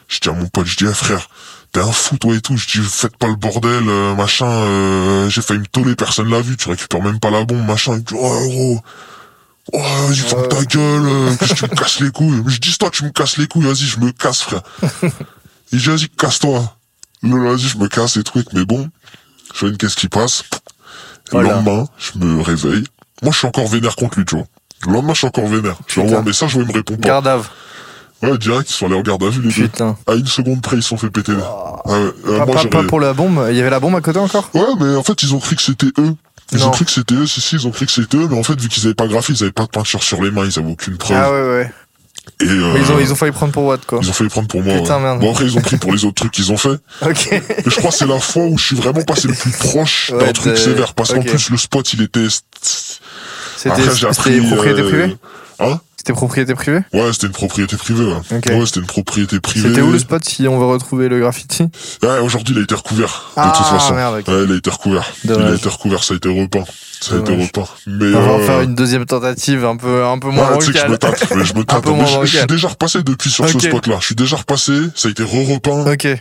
Speaker 4: Je dis à mon pote, je dis eh, frère, t'es un fou toi et tout, je dis faites pas le bordel, euh, machin, euh, j'ai failli me toller, personne l'a vu, tu récupères même pas la bombe, machin, il dit oh gros, oh vas-y ferme ta gueule, euh, que tu me casses les couilles? Je dis toi tu me casses les couilles, vas-y je me casse frère. Il dit vas-y casse-toi. Le vas-y je me casse et trucs, mais bon, je vois une qu'est-ce qui passe. Le lendemain, je me réveille. Moi je suis encore vénère contre lui, tu vois. Le lendemain, je suis encore vénère. Je lui envoie un message il me répond pas.
Speaker 3: Gardave.
Speaker 4: Ouais, direct, ils sont allés en garde à vue, les deux.
Speaker 3: Putain.
Speaker 4: À une seconde près, ils se sont fait péter. Ah ouais, euh,
Speaker 3: Pas,
Speaker 4: moi,
Speaker 3: pas- pas pour la bombe. Il y avait la bombe à côté encore?
Speaker 4: Ouais, mais en fait, ils ont cru que c'était eux. Ils
Speaker 3: Non.
Speaker 4: ont cru que c'était eux, si, si, ils ont cru que c'était eux, mais en fait, vu qu'ils avaient pas graphié, ils avaient pas de peinture sur les mains, ils avaient aucune preuve.
Speaker 3: Ah ouais, ouais.
Speaker 4: Et, euh,
Speaker 3: Ils, ont, ils ont failli prendre pour Watt, quoi.
Speaker 4: ils ont failli prendre pour moi.
Speaker 3: Putain,
Speaker 4: ouais.
Speaker 3: merde.
Speaker 4: Bon, après, ils ont pris pour les autres trucs qu'ils ont fait. [LAUGHS]
Speaker 3: Ok.
Speaker 4: Mais je crois que c'est la fois où je suis vraiment passé le plus proche
Speaker 3: Ouais,
Speaker 4: d'un truc sévère. Parce qu'en plus, le spot, il était...
Speaker 3: C'était
Speaker 4: Après, j'ai appris,
Speaker 3: propriété
Speaker 4: euh, Hein?
Speaker 3: C'était propriété privée
Speaker 4: Ouais, c'était une propriété privée, ouais. C'était une propriété privée.
Speaker 3: C'était où le spot si on veut retrouver le graffiti?
Speaker 4: Ouais, aujourd'hui, il a été recouvert. De
Speaker 3: Ah,
Speaker 4: toute façon.
Speaker 3: merde.
Speaker 4: Ouais, il a été recouvert. Il a été recouvert, ça a été repeint. Ça a été repeint. Mais,
Speaker 3: On va en
Speaker 4: euh,
Speaker 3: faire une deuxième tentative un peu, un peu moins
Speaker 4: Ouais, tu sais que je me tâte, mais je me [LAUGHS] tâte. Mais je, je suis déjà repassé depuis sur ce spot-là. Je suis déjà repassé, ça a été re-repeint.
Speaker 3: Ok.
Speaker 4: Et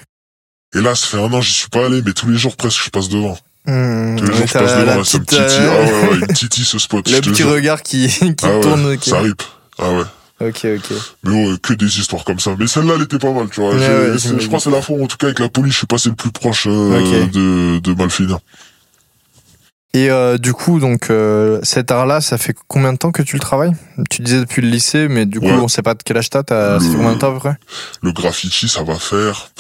Speaker 4: là, ça fait un an, j'y suis pas allé, mais tous les jours presque, je passe devant.
Speaker 3: Hmm,
Speaker 4: Tous les jours, je passe devant, là, ça me titille. Ah ouais, ouais, [LAUGHS] il me titille ce spot.
Speaker 3: le petit regard qui, qui
Speaker 4: Ah ouais,
Speaker 3: tourne.
Speaker 4: ça rip. Ah ouais.
Speaker 3: Ok, ok.
Speaker 4: Mais ouais, que des histoires comme ça. Mais celle-là, elle était pas mal, tu vois.
Speaker 3: Ouais, ouais,
Speaker 4: je crois que c'est la fois, en tout cas, avec la police, je suis passé le plus proche euh, de, de mal finir.
Speaker 3: Et euh, du coup, donc euh, cet art-là, ça fait combien de temps que tu le travailles? Tu disais depuis le lycée, mais du coup,
Speaker 4: Ouais.
Speaker 3: on sait pas de quel âge t'as. Ça fait combien de temps à peu près
Speaker 4: Le graffiti, ça va faire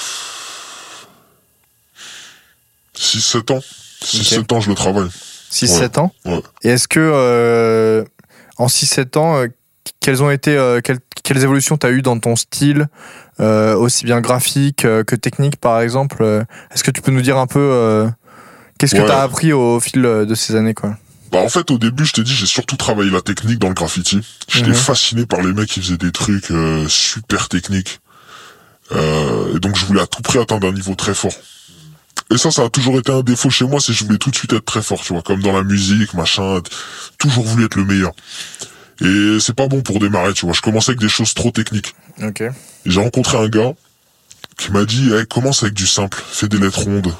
Speaker 4: 6-7 ans. 6-7 ans, je le travaille.
Speaker 3: 6-7 ans?
Speaker 4: Ouais.
Speaker 3: Et est-ce que euh, en 6-7 ans, quelles ont été euh, quelles, quelles évolutions t'as eu dans ton style, euh, aussi bien graphique euh, que technique par exemple Est-ce que tu peux nous dire un peu qu'est-ce que
Speaker 4: Ouais.
Speaker 3: t'as appris au fil de ces années quoi?
Speaker 4: Bah en fait au début je t'ai dit j'ai surtout travaillé la technique dans le graffiti. J'étais
Speaker 3: Mhm.
Speaker 4: fasciné par les mecs qui faisaient des trucs super techniques. Et donc je voulais à tout prix atteindre un niveau très fort. Et ça, ça a toujours été un défaut chez moi, c'est que je voulais tout de suite être très fort, tu vois, comme dans la musique, machin, toujours voulu être le meilleur. Et c'est pas bon pour démarrer, tu vois. Je commençais avec des choses trop techniques.
Speaker 3: Ok.
Speaker 4: J'ai rencontré un gars qui m'a dit, hey, commence avec du simple, fais des lettres rondes,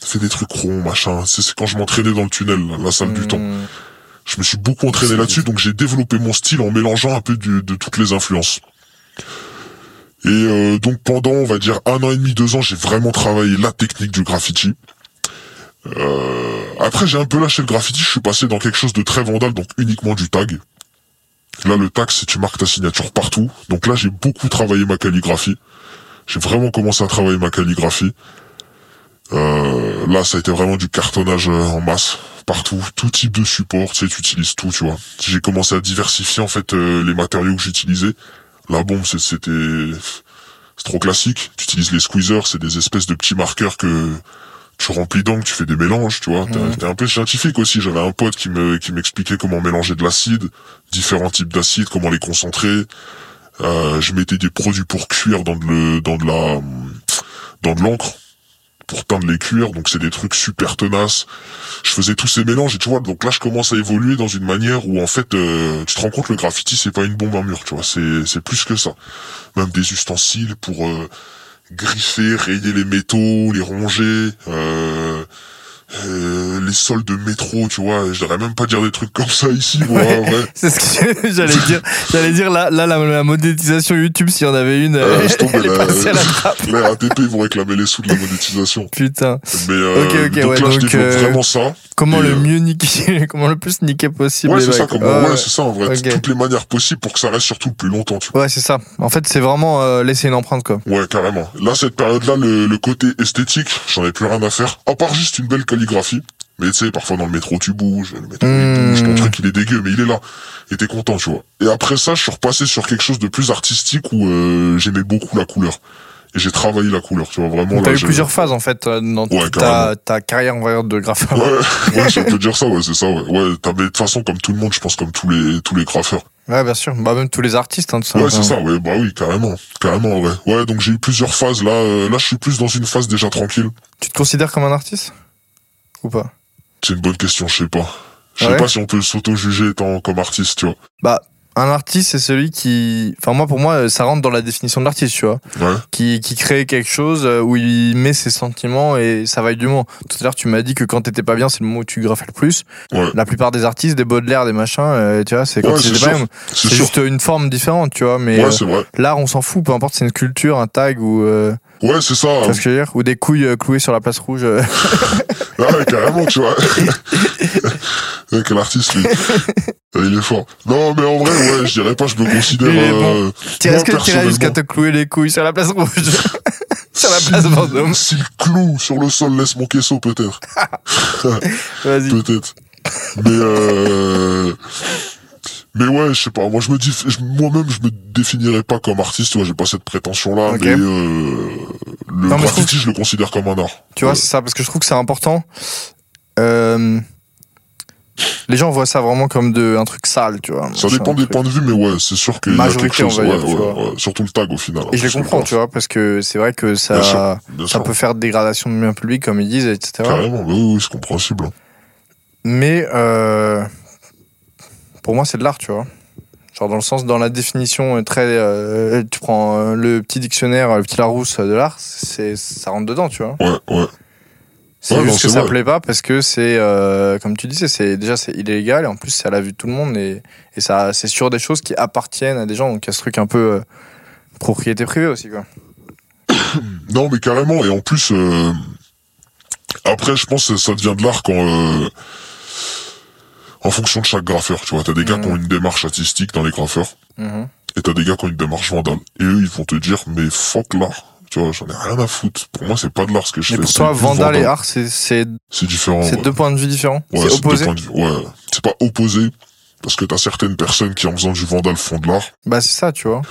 Speaker 4: fais des trucs ronds, machin. C'est quand je m'entraînais dans le tunnel, la salle du temps.
Speaker 3: Hmm.
Speaker 4: Je me suis beaucoup entraîné là-dessus, donc j'ai développé mon style en mélangeant un peu du- de toutes les influences. Et euh, donc pendant, on va dire, un an et demi, deux ans, j'ai vraiment travaillé la technique du graffiti. Euh, après, j'ai un peu lâché le graffiti, je suis passé dans quelque chose de très vandal, donc uniquement du tag. Là, le tag, c'est tu marques ta signature partout. Donc là, j'ai beaucoup travaillé ma calligraphie. J'ai vraiment commencé à travailler ma calligraphie. Euh, là, ça a été vraiment du cartonnage euh, en masse partout, tout type de support, tu sais, tu utilises tout, tu vois. J'ai commencé à diversifier en fait euh, les matériaux que j'utilisais. La bombe, c'était c'est trop classique. Tu utilises les squeezers, c'est des espèces de petits marqueurs que tu remplis d'encre, tu fais des mélanges, tu vois. T'es
Speaker 3: Mhm.
Speaker 4: t'es un peu scientifique aussi. J'avais un pote qui me qui m'expliquait comment mélanger de l'acide, différents types d'acide, comment les concentrer. Euh, je mettais des produits pour cuire dans de le, dans de la dans de l'encre pour teindre les cuirs, donc c'est des trucs super tenaces. Je faisais tous ces mélanges et tu vois, donc là je commence à évoluer dans une manière où en fait euh, tu te rends compte le graffiti c'est pas une bombe à mur, tu vois, c'est c'est plus que ça. Même des ustensiles pour euh, griffer, rayer les métaux, les ronger, euh, euh, les sols de métro, tu vois, je devrais même pas dire des trucs comme ça ici, moi,
Speaker 3: Ouais.
Speaker 4: vrai. [LAUGHS]
Speaker 3: C'est ce que [LAUGHS] j'allais dire. J'allais dire là, là la, la monétisation YouTube, s'il y en avait une,
Speaker 4: Euh, laisse tomber,
Speaker 3: elle est passée à la [LAUGHS] trappe.
Speaker 4: Les RATP ils vont réclamer les sous de la monétisation.
Speaker 3: Putain.
Speaker 4: Mais euh,
Speaker 3: Ok, ok,
Speaker 4: donc
Speaker 3: ouais,
Speaker 4: là
Speaker 3: donc, euh,
Speaker 4: vraiment ça.
Speaker 3: Comment le
Speaker 4: euh,
Speaker 3: mieux niquer, comment le plus niquer possible
Speaker 4: Ouais, c'est ça, comme,
Speaker 3: Ouais,
Speaker 4: ouais, c'est ça, en vrai.
Speaker 3: Ok.
Speaker 4: Toutes les manières possibles pour que ça reste surtout le plus longtemps, tu vois.
Speaker 3: Ouais, c'est ça. En fait, c'est vraiment euh, laisser une empreinte, quoi.
Speaker 4: Ouais, carrément. Là, cette période-là, le, le côté esthétique, j'en ai plus rien à faire. À part juste une belle calligraphie calligraphie. Mais tu sais, parfois dans le métro tu bouges, le métro
Speaker 3: Mmh.
Speaker 4: il bouge, ton truc il est dégueu, mais il est là. Et t'es content, tu vois. Et après ça, je suis repassé sur quelque chose de plus artistique où euh, j'aimais beaucoup la couleur. Et j'ai travaillé la couleur, tu vois, vraiment.
Speaker 3: T'as eu plusieurs phases en fait euh, dans
Speaker 4: Ouais,
Speaker 3: ta, ta carrière on va dire, de graffeur.
Speaker 4: Ouais, [LAUGHS] ouais, ça peut dire ça, ouais, c'est ça, ouais. Ouais, mais de toute façon, comme tout le monde, je pense, comme tous les, tous les graffeurs.
Speaker 3: Ouais, bien sûr. Bah, même tous les artistes, hein, tout ça.
Speaker 4: Ouais, c'est ça, ouais, bah oui, carrément. Carrément, ouais. Ouais, donc j'ai eu plusieurs phases, là, euh, là, je suis plus dans une phase déjà tranquille.
Speaker 3: Tu te considères comme un artiste? Ou pas?
Speaker 4: C'est une bonne question, je sais pas. Je sais
Speaker 3: Ouais.
Speaker 4: pas si on peut s'auto-juger étant comme artiste, tu vois.
Speaker 3: Bah, un artiste, c'est celui qui. Enfin, moi, pour moi, ça rentre dans la définition de l'artiste, tu vois.
Speaker 4: Ouais.
Speaker 3: Qui, qui crée quelque chose euh, où il met ses sentiments et ça vaille du moment. Tout à l'heure, tu m'as dit que quand t'étais pas bien, c'est le moment où tu graffais le plus.
Speaker 4: Ouais.
Speaker 3: La plupart des artistes, des Baudelaire, des machins, euh, tu vois, c'est quand
Speaker 4: Ouais, c'est
Speaker 3: pas.
Speaker 4: C'est
Speaker 3: juste une forme différente, tu vois. Mais euh, l'art, on s'en fout, peu importe, c'est une sculpture, un tag ou. euh,
Speaker 4: Ouais, c'est ça.
Speaker 3: tu vois ce que je veux dire? Ou des couilles euh, clouées sur la place rouge. euh. [LAUGHS]
Speaker 4: Ouais, carrément, tu vois. [LAUGHS] ouais, quel artiste, lui. [LAUGHS] Il est fort. Non, mais en vrai, ouais, je dirais pas, je me considère.
Speaker 3: Il est bon.
Speaker 4: euh, moi,
Speaker 3: tu irais jusqu'à te clouer les couilles sur la place rouge Sur la place Vendôme
Speaker 4: S'il cloue sur le sol, laisse mon caisson, peut-être.
Speaker 3: Vas-y.
Speaker 4: Peut-être. Mais euh... Mais ouais, je sais pas. Moi, je me dis, moi-même, je me définirais pas comme artiste. Tu vois, j'ai pas cette prétention-là.
Speaker 3: Ok.
Speaker 4: Mais euh... le
Speaker 3: Non, mais je
Speaker 4: graffiti, je le considère comme un art.
Speaker 3: Tu vois,
Speaker 4: Ouais.
Speaker 3: c'est ça, parce que je trouve que c'est important. Euh, Les gens voient ça vraiment comme de, un truc sale, tu vois.
Speaker 4: Ça dépend des
Speaker 3: truc.
Speaker 4: points de vue, mais ouais, c'est sûr qu'il y a
Speaker 3: Majorité,
Speaker 4: quelque chose.
Speaker 3: on va
Speaker 4: ouais,
Speaker 3: tu
Speaker 4: ouais,
Speaker 3: vois.
Speaker 4: Surtout le tag au final.
Speaker 3: Et je les
Speaker 4: que
Speaker 3: comprends, tu vois, parce que c'est vrai que
Speaker 4: Bien sûr,
Speaker 3: ça,
Speaker 4: Bien
Speaker 3: ça
Speaker 4: sûr.
Speaker 3: peut faire dégradation de bien public, comme ils disent, etc.
Speaker 4: Carrément, mais oui, oui, c'est compréhensible.
Speaker 3: Mais euh, pour moi, c'est de l'art, tu vois. Genre dans le sens, dans la définition euh, très, euh, tu prends euh, le petit dictionnaire, le petit Larousse de l'art, c'est, ça rentre dedans, tu vois.
Speaker 4: Ouais, ouais.
Speaker 3: C'est
Speaker 4: Ouais,
Speaker 3: juste
Speaker 4: non,
Speaker 3: que ça
Speaker 4: vrai.
Speaker 3: plaît pas parce que c'est, euh, comme tu disais, c'est déjà c'est illégal et en plus c'est à la vue de tout le monde et, et ça, c'est sur des choses qui appartiennent à des gens. Donc il y a ce truc un peu euh, propriété privée aussi, quoi. [COUGHS]
Speaker 4: Non, mais carrément. Et en plus, après, je pense que ça devient de l'art quand, en fonction de chaque graffeur, tu vois, t'as des gars qui ont une démarche artistique dans les graffeurs,
Speaker 3: Mhm.
Speaker 4: et t'as des gars qui ont une démarche vandale. Et eux, ils vont te dire, mais fuck l'art. Tu vois, j'en ai rien à foutre. Pour moi, c'est pas de l'art ce que je
Speaker 3: Mais
Speaker 4: fais.
Speaker 3: pour
Speaker 4: c'est
Speaker 3: toi,
Speaker 4: plus
Speaker 3: Vandal et art, c'est, c'est,
Speaker 4: C'est différent.
Speaker 3: c'est
Speaker 4: ouais.
Speaker 3: deux points de vue différents.
Speaker 4: Ouais,
Speaker 3: c'est
Speaker 4: c'est deux
Speaker 3: opposé.
Speaker 4: points de vue. Ouais, c'est pas opposé. Parce que t'as certaines personnes qui, en faisant du vandal, font de l'art.
Speaker 3: Bah c'est ça, tu vois.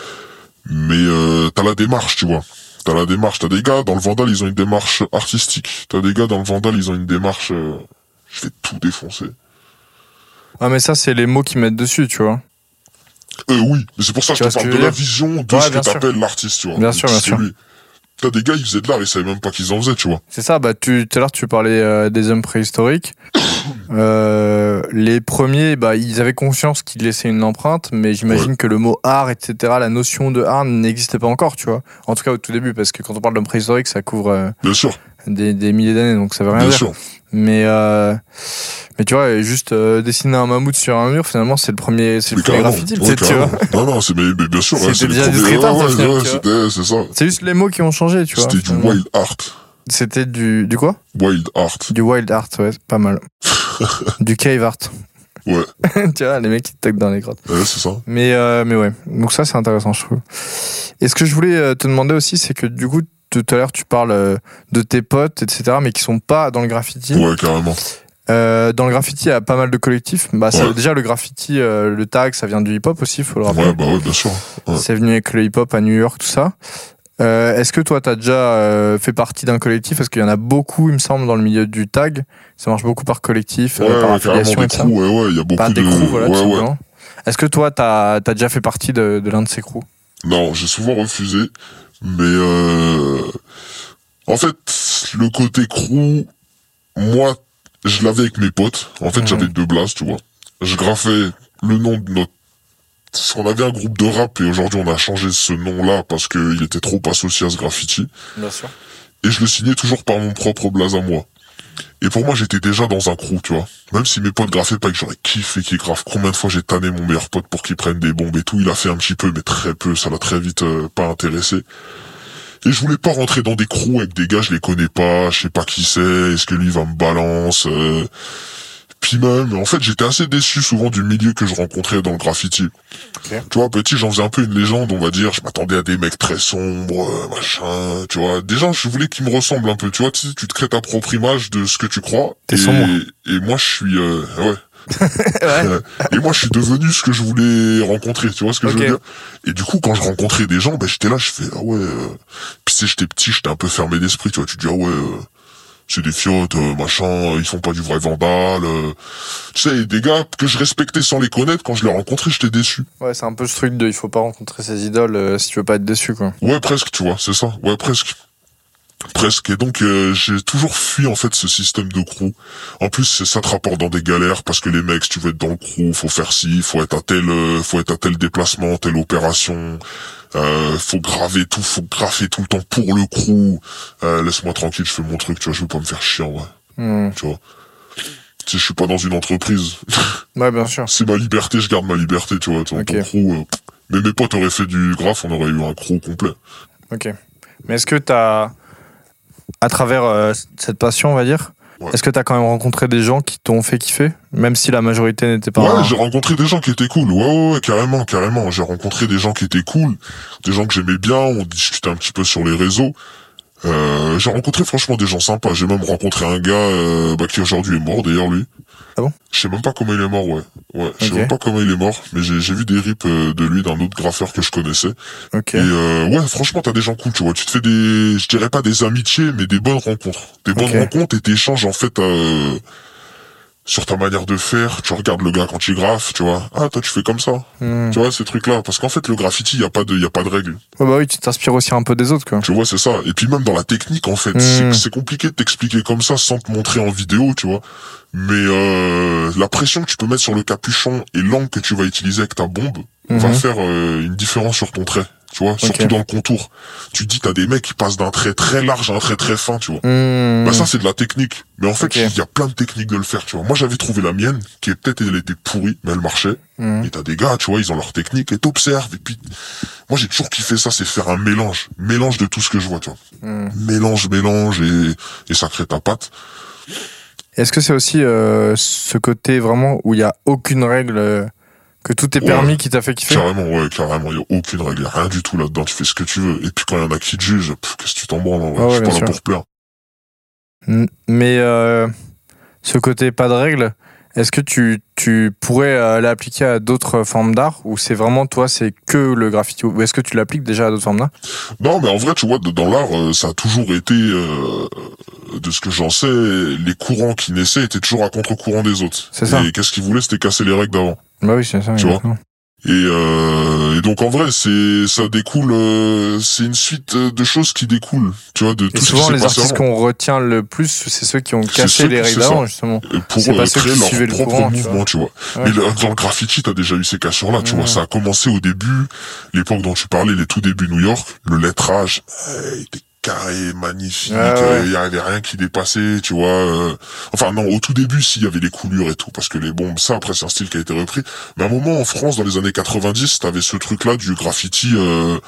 Speaker 4: Mais euh, t'as la démarche, tu vois. T'as la démarche. T'as des gars dans le Vandal, ils ont une démarche artistique. T'as des gars dans le Vandal, ils ont une démarche. euh, je vais tout défoncer.
Speaker 3: Ah mais ça, c'est les mots qu'ils mettent dessus, tu vois.
Speaker 4: Euh, oui, mais c'est pour ça que je te parle de la vision de
Speaker 3: Ouais,
Speaker 4: ce que t'appelles l'artiste, tu vois.
Speaker 3: Bien sûr, bien sûr.
Speaker 4: T'as des gars, ils faisaient de l'art, ils savaient même pas qu'ils en faisaient, tu vois.
Speaker 3: C'est ça, bah tu, tout à l'heure tu parlais euh, des hommes préhistoriques. [COUGHS] Euh, les premiers, bah, ils avaient conscience qu'ils laissaient une empreinte, mais j'imagine que le mot art, etc., la notion de art n'existait pas encore, tu vois. En tout cas au tout début, parce que quand on parle d'homme préhistorique, ça couvre euh,
Speaker 4: Bien sûr,
Speaker 3: des, des milliers d'années, donc ça veut rien
Speaker 4: bien
Speaker 3: dire.
Speaker 4: sûr.
Speaker 3: Mais, euh, mais tu vois, juste euh, dessiner un mammouth sur un mur, finalement, c'est le premier, c'est le premier graffiti,
Speaker 4: Ouais,
Speaker 3: tu vois.
Speaker 4: Non, non, c'est, mais, mais bien sûr,
Speaker 3: C'était déjà du street art,
Speaker 4: c'était, c'est ça.
Speaker 3: C'est juste les mots qui ont changé, tu vois.
Speaker 4: C'était du wild art.
Speaker 3: C'était du, du quoi?
Speaker 4: Wild art.
Speaker 3: Du wild art, ouais, pas mal. [LAUGHS] du cave art.
Speaker 4: Ouais. [LAUGHS]
Speaker 3: tu vois, les mecs qui toquent dans les grottes.
Speaker 4: Ouais, c'est ça.
Speaker 3: Mais, euh, mais ouais, donc ça c'est intéressant, je trouve. Et ce que je voulais te demander aussi, c'est que du coup, tout à l'heure, tu parles euh, de tes potes, etc., mais qui sont pas dans le graffiti.
Speaker 4: Ouais, carrément.
Speaker 3: Euh, dans le graffiti, il y a pas mal de collectifs. Bah, ça-
Speaker 4: Ouais.
Speaker 3: déjà, le graffiti, euh, le tag, ça vient du hip-hop aussi, faut le rappeler.
Speaker 4: Ouais, bah ouais, bien sûr. ouais.
Speaker 3: C'est venu avec le hip-hop à New York, tout ça. Euh, Est-ce que toi, tu as déjà fait partie d'un collectif? Parce qu'il y en a beaucoup, il me semble, dans le milieu du tag. Ça marche beaucoup par collectif, par affiliation
Speaker 4: des
Speaker 3: et tout ça.
Speaker 4: crews, ouais, ouais, il y a beaucoup de...
Speaker 3: des crews, voilà. Est-ce que toi, tu as, déjà fait partie de, de l'un de ces crews?
Speaker 4: Non, j'ai souvent refusé, mais euh... en fait, le côté crew, moi, je l'avais avec mes potes. En fait, j'avais deux blasts, tu vois. Je graffais le nom de notre... On avait un groupe de rap et aujourd'hui on a changé ce nom-là parce qu'il était trop associé à ce graffiti.
Speaker 3: Bien sûr.
Speaker 4: Et je le signais toujours par mon propre blaze à moi. Et pour moi, j'étais déjà dans un crew, tu vois. Même si mes potes graffaient pas, que j'aurais kiffé qu'ils graffent. Combien de fois j'ai tanné mon meilleur pote pour qu'il prenne des bombes et tout. Il a fait un petit peu, mais très peu. Ça l'a très vite euh, pas intéressé. Et je voulais pas rentrer dans des crews avec des gars, je les connais pas, je sais pas qui c'est, est-ce que lui va me balance. euh. Puis même, en fait, j'étais assez déçu souvent du milieu que je rencontrais dans le graffiti.
Speaker 3: Ok.
Speaker 4: Tu vois, petit, j'en faisais un peu une légende, on va dire. Je m'attendais à des mecs très sombres, euh, machin, tu vois. Des gens, je voulais qu'ils me ressemblent un peu, tu vois. Tu, sais, tu te crées ta propre image de ce que tu crois.
Speaker 3: T'es
Speaker 4: et,
Speaker 3: sombre.
Speaker 4: Et moi, je suis, euh, ouais. [LAUGHS]
Speaker 3: Ouais.
Speaker 4: Et moi, je suis devenu ce que je voulais rencontrer, tu vois ce que je veux dire Et du coup, quand je rencontrais des gens, ben j'étais là, je fais ah ouais. euh... Puis tu sais, j'étais petit, j'étais un peu fermé d'esprit, tu vois. Tu te dis ah ouais, euh, c'est des fiottes, euh, machin, euh, ils font pas du vrai vandal. euh. Tu sais, des gars que je respectais sans les connaître, quand je les rencontrais, j'étais déçu.
Speaker 3: Ouais, c'est un peu ce truc de il faut pas rencontrer ses idoles euh, si tu veux pas être déçu, quoi.
Speaker 4: Ouais, presque, tu vois, c'est ça. Ouais, presque. Presque. Et donc, j'ai toujours fui, en fait, ce système de crew. En plus, c'est ça te rapporte dans des galères, parce que les mecs, si tu veux être dans le crew, faut faire ci, faut être à tel, faut être à tel déplacement, telle opération, euh, faut graver tout, faut graffer tout le temps pour le crew. Euh, laisse-moi tranquille, je fais mon truc, tu vois, je veux pas me faire chier, ouais,
Speaker 3: Hmm.
Speaker 4: tu vois. Tu sais, je suis pas dans une entreprise. [LAUGHS]
Speaker 3: Ouais, bien sûr.
Speaker 4: c'est ma liberté, je garde ma liberté, tu vois. Ton, crew, euh, mais mes potes auraient fait du graphe, on aurait eu un crew complet.
Speaker 3: Ok. Mais est-ce que t'as, à travers cette passion, on va dire,
Speaker 4: Ouais.
Speaker 3: est-ce que t'as quand même rencontré des gens qui t'ont fait kiffer, même si la majorité n'était pas.
Speaker 4: Ouais, j'ai rencontré des gens qui étaient cool. Ouais, ouais, ouais, carrément, carrément. J'ai rencontré des gens qui étaient cool, des gens que j'aimais bien. On discutait un petit peu sur les réseaux. Euh, j'ai rencontré franchement des gens sympas. J'ai même rencontré un gars euh, bah, qui aujourd'hui est mort d'ailleurs lui.
Speaker 3: Ah bon?
Speaker 4: Je sais même pas comment il est mort, ouais. Ouais, je sais même pas comment il est mort, mais j'ai vu des rips euh, de lui d'un autre graffeur que je connaissais. Et euh, ouais, franchement, t'as des gens cool, tu vois. Tu te fais des, je dirais pas des amitiés, mais des bonnes rencontres. Des bonnes rencontres et t'échanges en fait euh, sur ta manière de faire. Tu regardes le gars quand il graffe, tu vois. Ah, toi, tu fais comme ça.
Speaker 3: Hmm.
Speaker 4: Tu vois, ces trucs-là. Parce qu'en fait, le graffiti, y a pas de, y a pas de règles.
Speaker 3: Ouais, bah oui, tu t'inspires aussi un peu des autres, quoi.
Speaker 4: Tu vois, c'est ça. Et puis même dans la technique, en fait,
Speaker 3: Mm.
Speaker 4: c'est- c'est compliqué de t'expliquer comme ça sans te montrer en vidéo, tu vois. Mais euh, la pression que tu peux mettre sur le capuchon et l'angle que tu vas utiliser avec ta bombe va
Speaker 3: Mhm.
Speaker 4: faire euh, une différence sur ton trait, tu vois, surtout dans le contour. Tu dis, t'as des mecs qui passent d'un trait très large à un trait très fin, tu vois.
Speaker 3: Hmm.
Speaker 4: Bah ça c'est de la technique. Mais en fait, il y a plein de techniques de le faire, tu vois. Moi j'avais trouvé la mienne, qui est peut-être elle était pourrie, mais elle marchait.
Speaker 3: Hmm.
Speaker 4: Et t'as des gars, tu vois, ils ont leur technique et t'observes. Et puis, moi j'ai toujours kiffé ça, c'est faire un mélange. Mélange de tout ce que je vois, tu vois.
Speaker 3: Hmm.
Speaker 4: Mélange, mélange et, et ça crée ta patte.
Speaker 3: Est-ce que c'est aussi euh, ce côté vraiment où il y a aucune règle, euh, que tout est
Speaker 4: Ouais.
Speaker 3: permis qui t'a fait kiffer
Speaker 4: Carrément, ouais, carrément. Il y a aucune règle, y a rien du tout là-dedans. Tu fais ce que tu veux. Et puis quand il y en a qui te jugent, pff, qu'est-ce que tu t'en branles, en vrai?
Speaker 3: Ah ouais,
Speaker 4: Je suis pas là pour plaire.
Speaker 3: Mais euh, ce côté pas de règle, est-ce que tu, tu pourrais euh, l'appliquer à d'autres formes d'art? Ou c'est vraiment toi, c'est que le graffiti? Ou est-ce que tu l'appliques déjà à d'autres formes d'art?
Speaker 4: Non, mais en vrai, tu vois, dans l'art, euh, ça a toujours été, euh, de ce que j'en sais, les courants qui naissaient étaient toujours à contre-courant des autres.
Speaker 3: C'est ça.
Speaker 4: Et qu'est-ce qu'ils voulaient, c'était casser les règles d'avant.
Speaker 3: Bah oui, c'est ça.
Speaker 4: Tu vois. Et, euh, et donc en vrai, c'est ça découle, euh, c'est une suite euh, de choses qui découlent, tu vois, de
Speaker 3: Et
Speaker 4: tout ce qui
Speaker 3: souvent, les artistes qu'on retient le plus, c'est ceux qui ont cassé les d'avant, justement.
Speaker 4: Et pour
Speaker 3: pas
Speaker 4: euh,
Speaker 3: ceux
Speaker 4: créer leur
Speaker 3: suivaient le
Speaker 4: propre
Speaker 3: courant, tu
Speaker 4: mouvement, tu vois.
Speaker 3: Ouais.
Speaker 4: Mais le- dans le graffiti, t'as déjà eu ces cassures-là, tu vois. Ça a commencé au début, l'époque dont tu parlais, les tout débuts New York, le lettrage, euh, carré, magnifique,
Speaker 3: ouais.
Speaker 4: euh, il y avait rien qui dépassait, tu vois. euh. Enfin non, au tout début, s'il y avait les coulures et tout, parce que les bombes, ça après c'est un style qui a été repris. Mais à un moment en France, dans les années 90, t'avais ce truc-là du graffiti. Euh,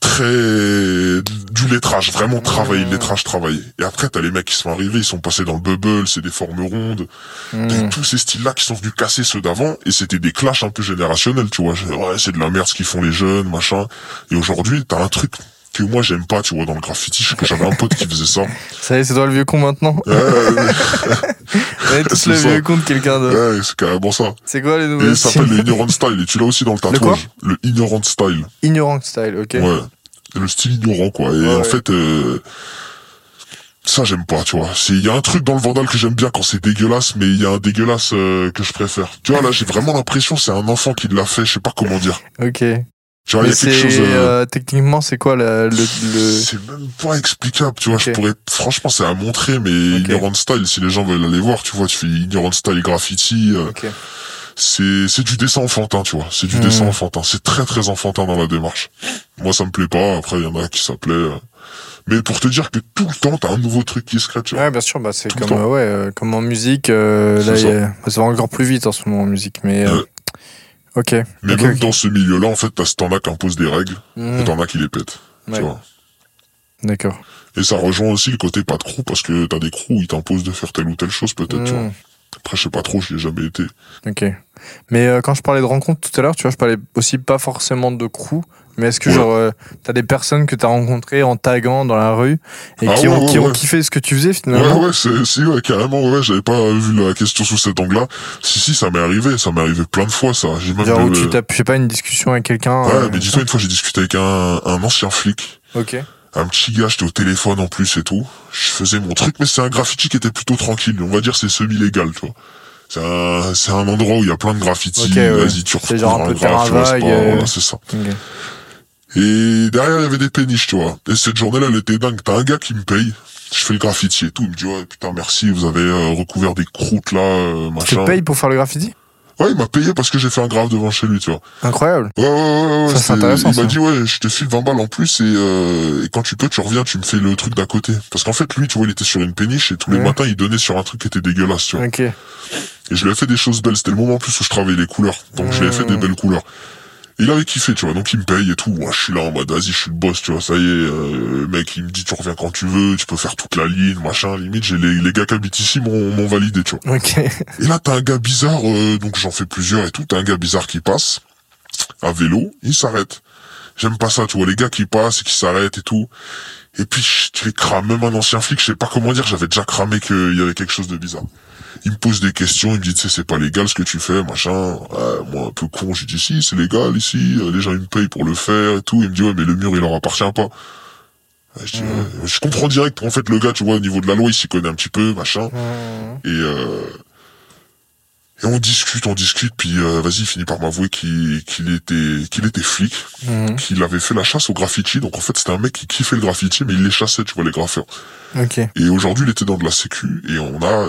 Speaker 4: très du lettrage vraiment travaillé le lettrage travaillé et après t'as les mecs qui sont arrivés ils sont passés dans le bubble c'est des formes rondes. T'as tous ces styles-là qui sont venus casser ceux d'avant, et c'était des clashs un peu générationnels, tu vois. Ouais, c'est de la merde ce qu'ils font les jeunes, machin. Et aujourd'hui, t'as un truc que moi j'aime pas, tu vois, dans le graffiti. Je sais que j'avais un pote qui faisait ça. [LAUGHS]
Speaker 3: Ça y est, c'est toi le vieux con maintenant [LAUGHS]
Speaker 4: Euh, C'est
Speaker 3: le
Speaker 4: ça.
Speaker 3: vieux con de quelqu'un d'autre.
Speaker 4: ouais, c'est carrément ça.
Speaker 3: C'est quoi les
Speaker 4: Et
Speaker 3: nouvelles
Speaker 4: il s'appelle le ignorant style, et tu l'as aussi dans le tatouage. Le ignorant style.
Speaker 3: Ignorant style, ok.
Speaker 4: Ouais. Le style ignorant, quoi. Et
Speaker 3: Ouais,
Speaker 4: en
Speaker 3: ouais.
Speaker 4: fait, euh, ça j'aime pas, tu vois. Il y a un truc dans le Vandal que j'aime bien quand c'est dégueulasse, mais il y a un dégueulasse euh, que je préfère. Tu vois là, j'ai vraiment l'impression c'est un enfant qui l'a fait. Je sais pas comment dire.
Speaker 3: Ok.
Speaker 4: Tu vois, il y a quelque chose. euh,
Speaker 3: euh, techniquement, c'est quoi le, le, le-
Speaker 4: C'est même pas explicable, tu vois. Je pourrais, franchement, c'est à montrer, mais
Speaker 3: Ok.
Speaker 4: Ignorant Style, si les gens veulent aller voir, tu vois, tu fais Ignorant Style graffiti, euh,
Speaker 3: Ok.
Speaker 4: c'est, c'est du dessin enfantin, tu vois. C'est du
Speaker 3: Mhm.
Speaker 4: dessin enfantin. C'est très, très enfantin dans la démarche. Moi, ça me plaît pas. Après, il y en a qui s'appelaient, euh, mais pour te dire que tout le temps, t'as un nouveau truc qui se crée, tu vois.
Speaker 3: Ouais, bien sûr, bah, c'est comme, euh, ouais, euh, comme en musique. euh, là,
Speaker 4: ça.
Speaker 3: a- ça va encore plus vite en ce moment en musique. Mais euh. Ok.
Speaker 4: Mais même dans ce milieu-là, en fait, t'as, t'en as qui imposent des règles,
Speaker 3: Mhm.
Speaker 4: et t'en as qui les pètent,
Speaker 3: Ouais.
Speaker 4: tu vois.
Speaker 3: D'accord.
Speaker 4: Et ça rejoint aussi le côté pas de crew, parce que t'as des crews où ils t'imposent de faire telle ou telle chose, peut-être, tu vois.
Speaker 3: Mhm.
Speaker 4: Après, je sais pas trop, je l'ai jamais été.
Speaker 3: Ok. Mais euh, quand je parlais de rencontres tout à l'heure, tu vois, je parlais aussi pas forcément de crew, mais est-ce que
Speaker 4: Ouais.
Speaker 3: genre euh, t'as des personnes que t'as rencontrées en taguant dans la rue et
Speaker 4: Ah
Speaker 3: qui,
Speaker 4: ouais,
Speaker 3: ont,
Speaker 4: ouais,
Speaker 3: qui ont
Speaker 4: ouais.
Speaker 3: kiffé ce que tu faisais
Speaker 4: Ouais,
Speaker 3: finalement?
Speaker 4: Ouais, c'est, si, ouais, carrément, ouais, j'avais pas vu la question sous cet angle-là. Si, si, ça m'est arrivé, ça m'est arrivé plein de fois, ça. J'ai même
Speaker 3: où
Speaker 4: eu,
Speaker 3: tu tapes, je sais pas, une discussion avec quelqu'un.
Speaker 4: Ouais,
Speaker 3: euh,
Speaker 4: mais dis-toi, une fois, j'ai discuté avec un, un ancien flic.
Speaker 3: Ok.
Speaker 4: Un petit gars, j'étais au téléphone en plus et tout. Je faisais mon truc, mais c'est un graffiti qui était plutôt tranquille. On va dire c'est semi-légal, tu vois. C'est un, c'est un endroit où il y a plein de graffitis.
Speaker 3: Ok, ouais.
Speaker 4: Vas-y, tu
Speaker 3: C'est genre un peu terrain vague, euh.
Speaker 4: C'est ça.
Speaker 3: Ok.
Speaker 4: Et derrière, il y avait des péniches, tu vois. Et cette journée-là, elle était dingue. T'as un gars qui me paye. Je fais le graffiti et tout. Il me dit, ouais, putain, merci, vous avez euh, recouvert des croûtes là, euh,
Speaker 3: Tu
Speaker 4: machin.
Speaker 3: te payes pour faire le graffiti?
Speaker 4: Ouais, il m'a payé parce que j'ai fait un graphe devant chez lui, tu vois.
Speaker 3: Incroyable.
Speaker 4: Ouais, ouais, ouais, ouais.
Speaker 3: Ça, intéressant,
Speaker 4: Il m'a dit, ouais, je te file 20 balles en plus et, euh, et quand tu peux, tu reviens, tu me fais le truc d'à côté. Parce qu'en fait, lui, tu vois, il était sur une péniche et tous les matins, il donnait sur un truc qui était dégueulasse, tu vois.
Speaker 3: Ok.
Speaker 4: Et je lui ai fait des choses belles. C'était le moment en plus où je travaillais les couleurs. Donc, je lui ai fait des
Speaker 3: Mmh.
Speaker 4: belles couleurs. Il avait kiffé, tu vois. Donc, il me paye et tout. Moi, je suis là en mode, vas-y, je suis le boss, tu vois. Ça y est, euh, mec, il me dit, tu reviens quand tu veux, tu peux faire toute la ligne, machin. Limite, j'ai les, les gars qui habitent ici m'ont validé, tu vois.
Speaker 3: Ok.
Speaker 4: Et là, t'as un gars bizarre, euh, donc j'en fais plusieurs et tout. T'as un gars bizarre qui passe, à vélo, il s'arrête. J'aime pas ça, tu vois, les gars qui passent et qui s'arrêtent et tout. Et puis, tu les crames. Même un ancien flic, je sais pas comment dire, j'avais déjà cramé qu'il y avait quelque chose de bizarre. Il me pose des questions, il me dit, tu sais, c'est pas légal ce que tu fais, machin. Ouais, moi, un peu con, j'ai dit, si, c'est légal ici, euh, les gens, ils me payent pour le faire et tout. Il me dit, ouais, mais le mur, il leur appartient pas. Ouais, je, dis, ouais. je comprends direct, en fait, le gars, tu vois, au niveau de la loi, il s'y connaît un petit peu, machin. Et, euh, et on discute, on discute, puis euh, vas-y, il finit par m'avouer qu'il qu'il était qu'il était flic,
Speaker 3: Mhm.
Speaker 4: qu'il avait fait la chasse au graffiti. Donc en fait, c'était un mec qui kiffait le graffiti, mais il les chassait, tu vois, les graffeurs.
Speaker 3: Ok.
Speaker 4: Et aujourd'hui, il était dans de la sécu, et on a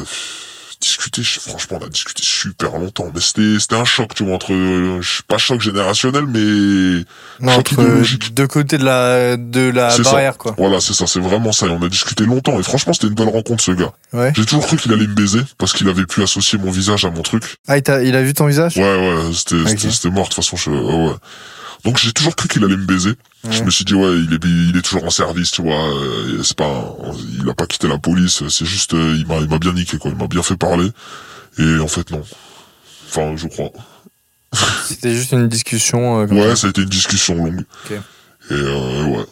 Speaker 4: discuté, franchement, on a discuté super longtemps. Mais c'était c'était un choc, tu vois, entre, euh, pas choc générationnel, mais
Speaker 3: Non,
Speaker 4: choc idéologique.
Speaker 3: deux côtés de la, de la
Speaker 4: ça.
Speaker 3: barrière, quoi.
Speaker 4: Voilà, c'est ça, c'est vraiment ça. Et on a discuté longtemps, et franchement, c'était une belle rencontre, ce gars.
Speaker 3: Ouais.
Speaker 4: J'ai toujours cru qu'il allait me baiser, parce qu'il avait pu associer mon visage à mon truc.
Speaker 3: Ah, il, t'a- il a vu ton visage?
Speaker 4: Ouais, ouais, c'était
Speaker 3: Ok.
Speaker 4: c'était- c'était mort, de toute façon. Je, ouais. Donc j'ai toujours cru qu'il allait me baiser. Je me suis dit, ouais, il est, il est toujours en service, tu vois. euh, C'est pas, il a pas quitté la police. C'est juste, euh, il m'a, il m'a bien niqué, quoi. Il m'a bien fait parler. Et en fait, non. Enfin, je crois.
Speaker 3: C'était juste une discussion. euh,
Speaker 4: Ouais,
Speaker 3: ça.
Speaker 4: a été une discussion longue.
Speaker 3: Ok.
Speaker 4: Et euh, ouais.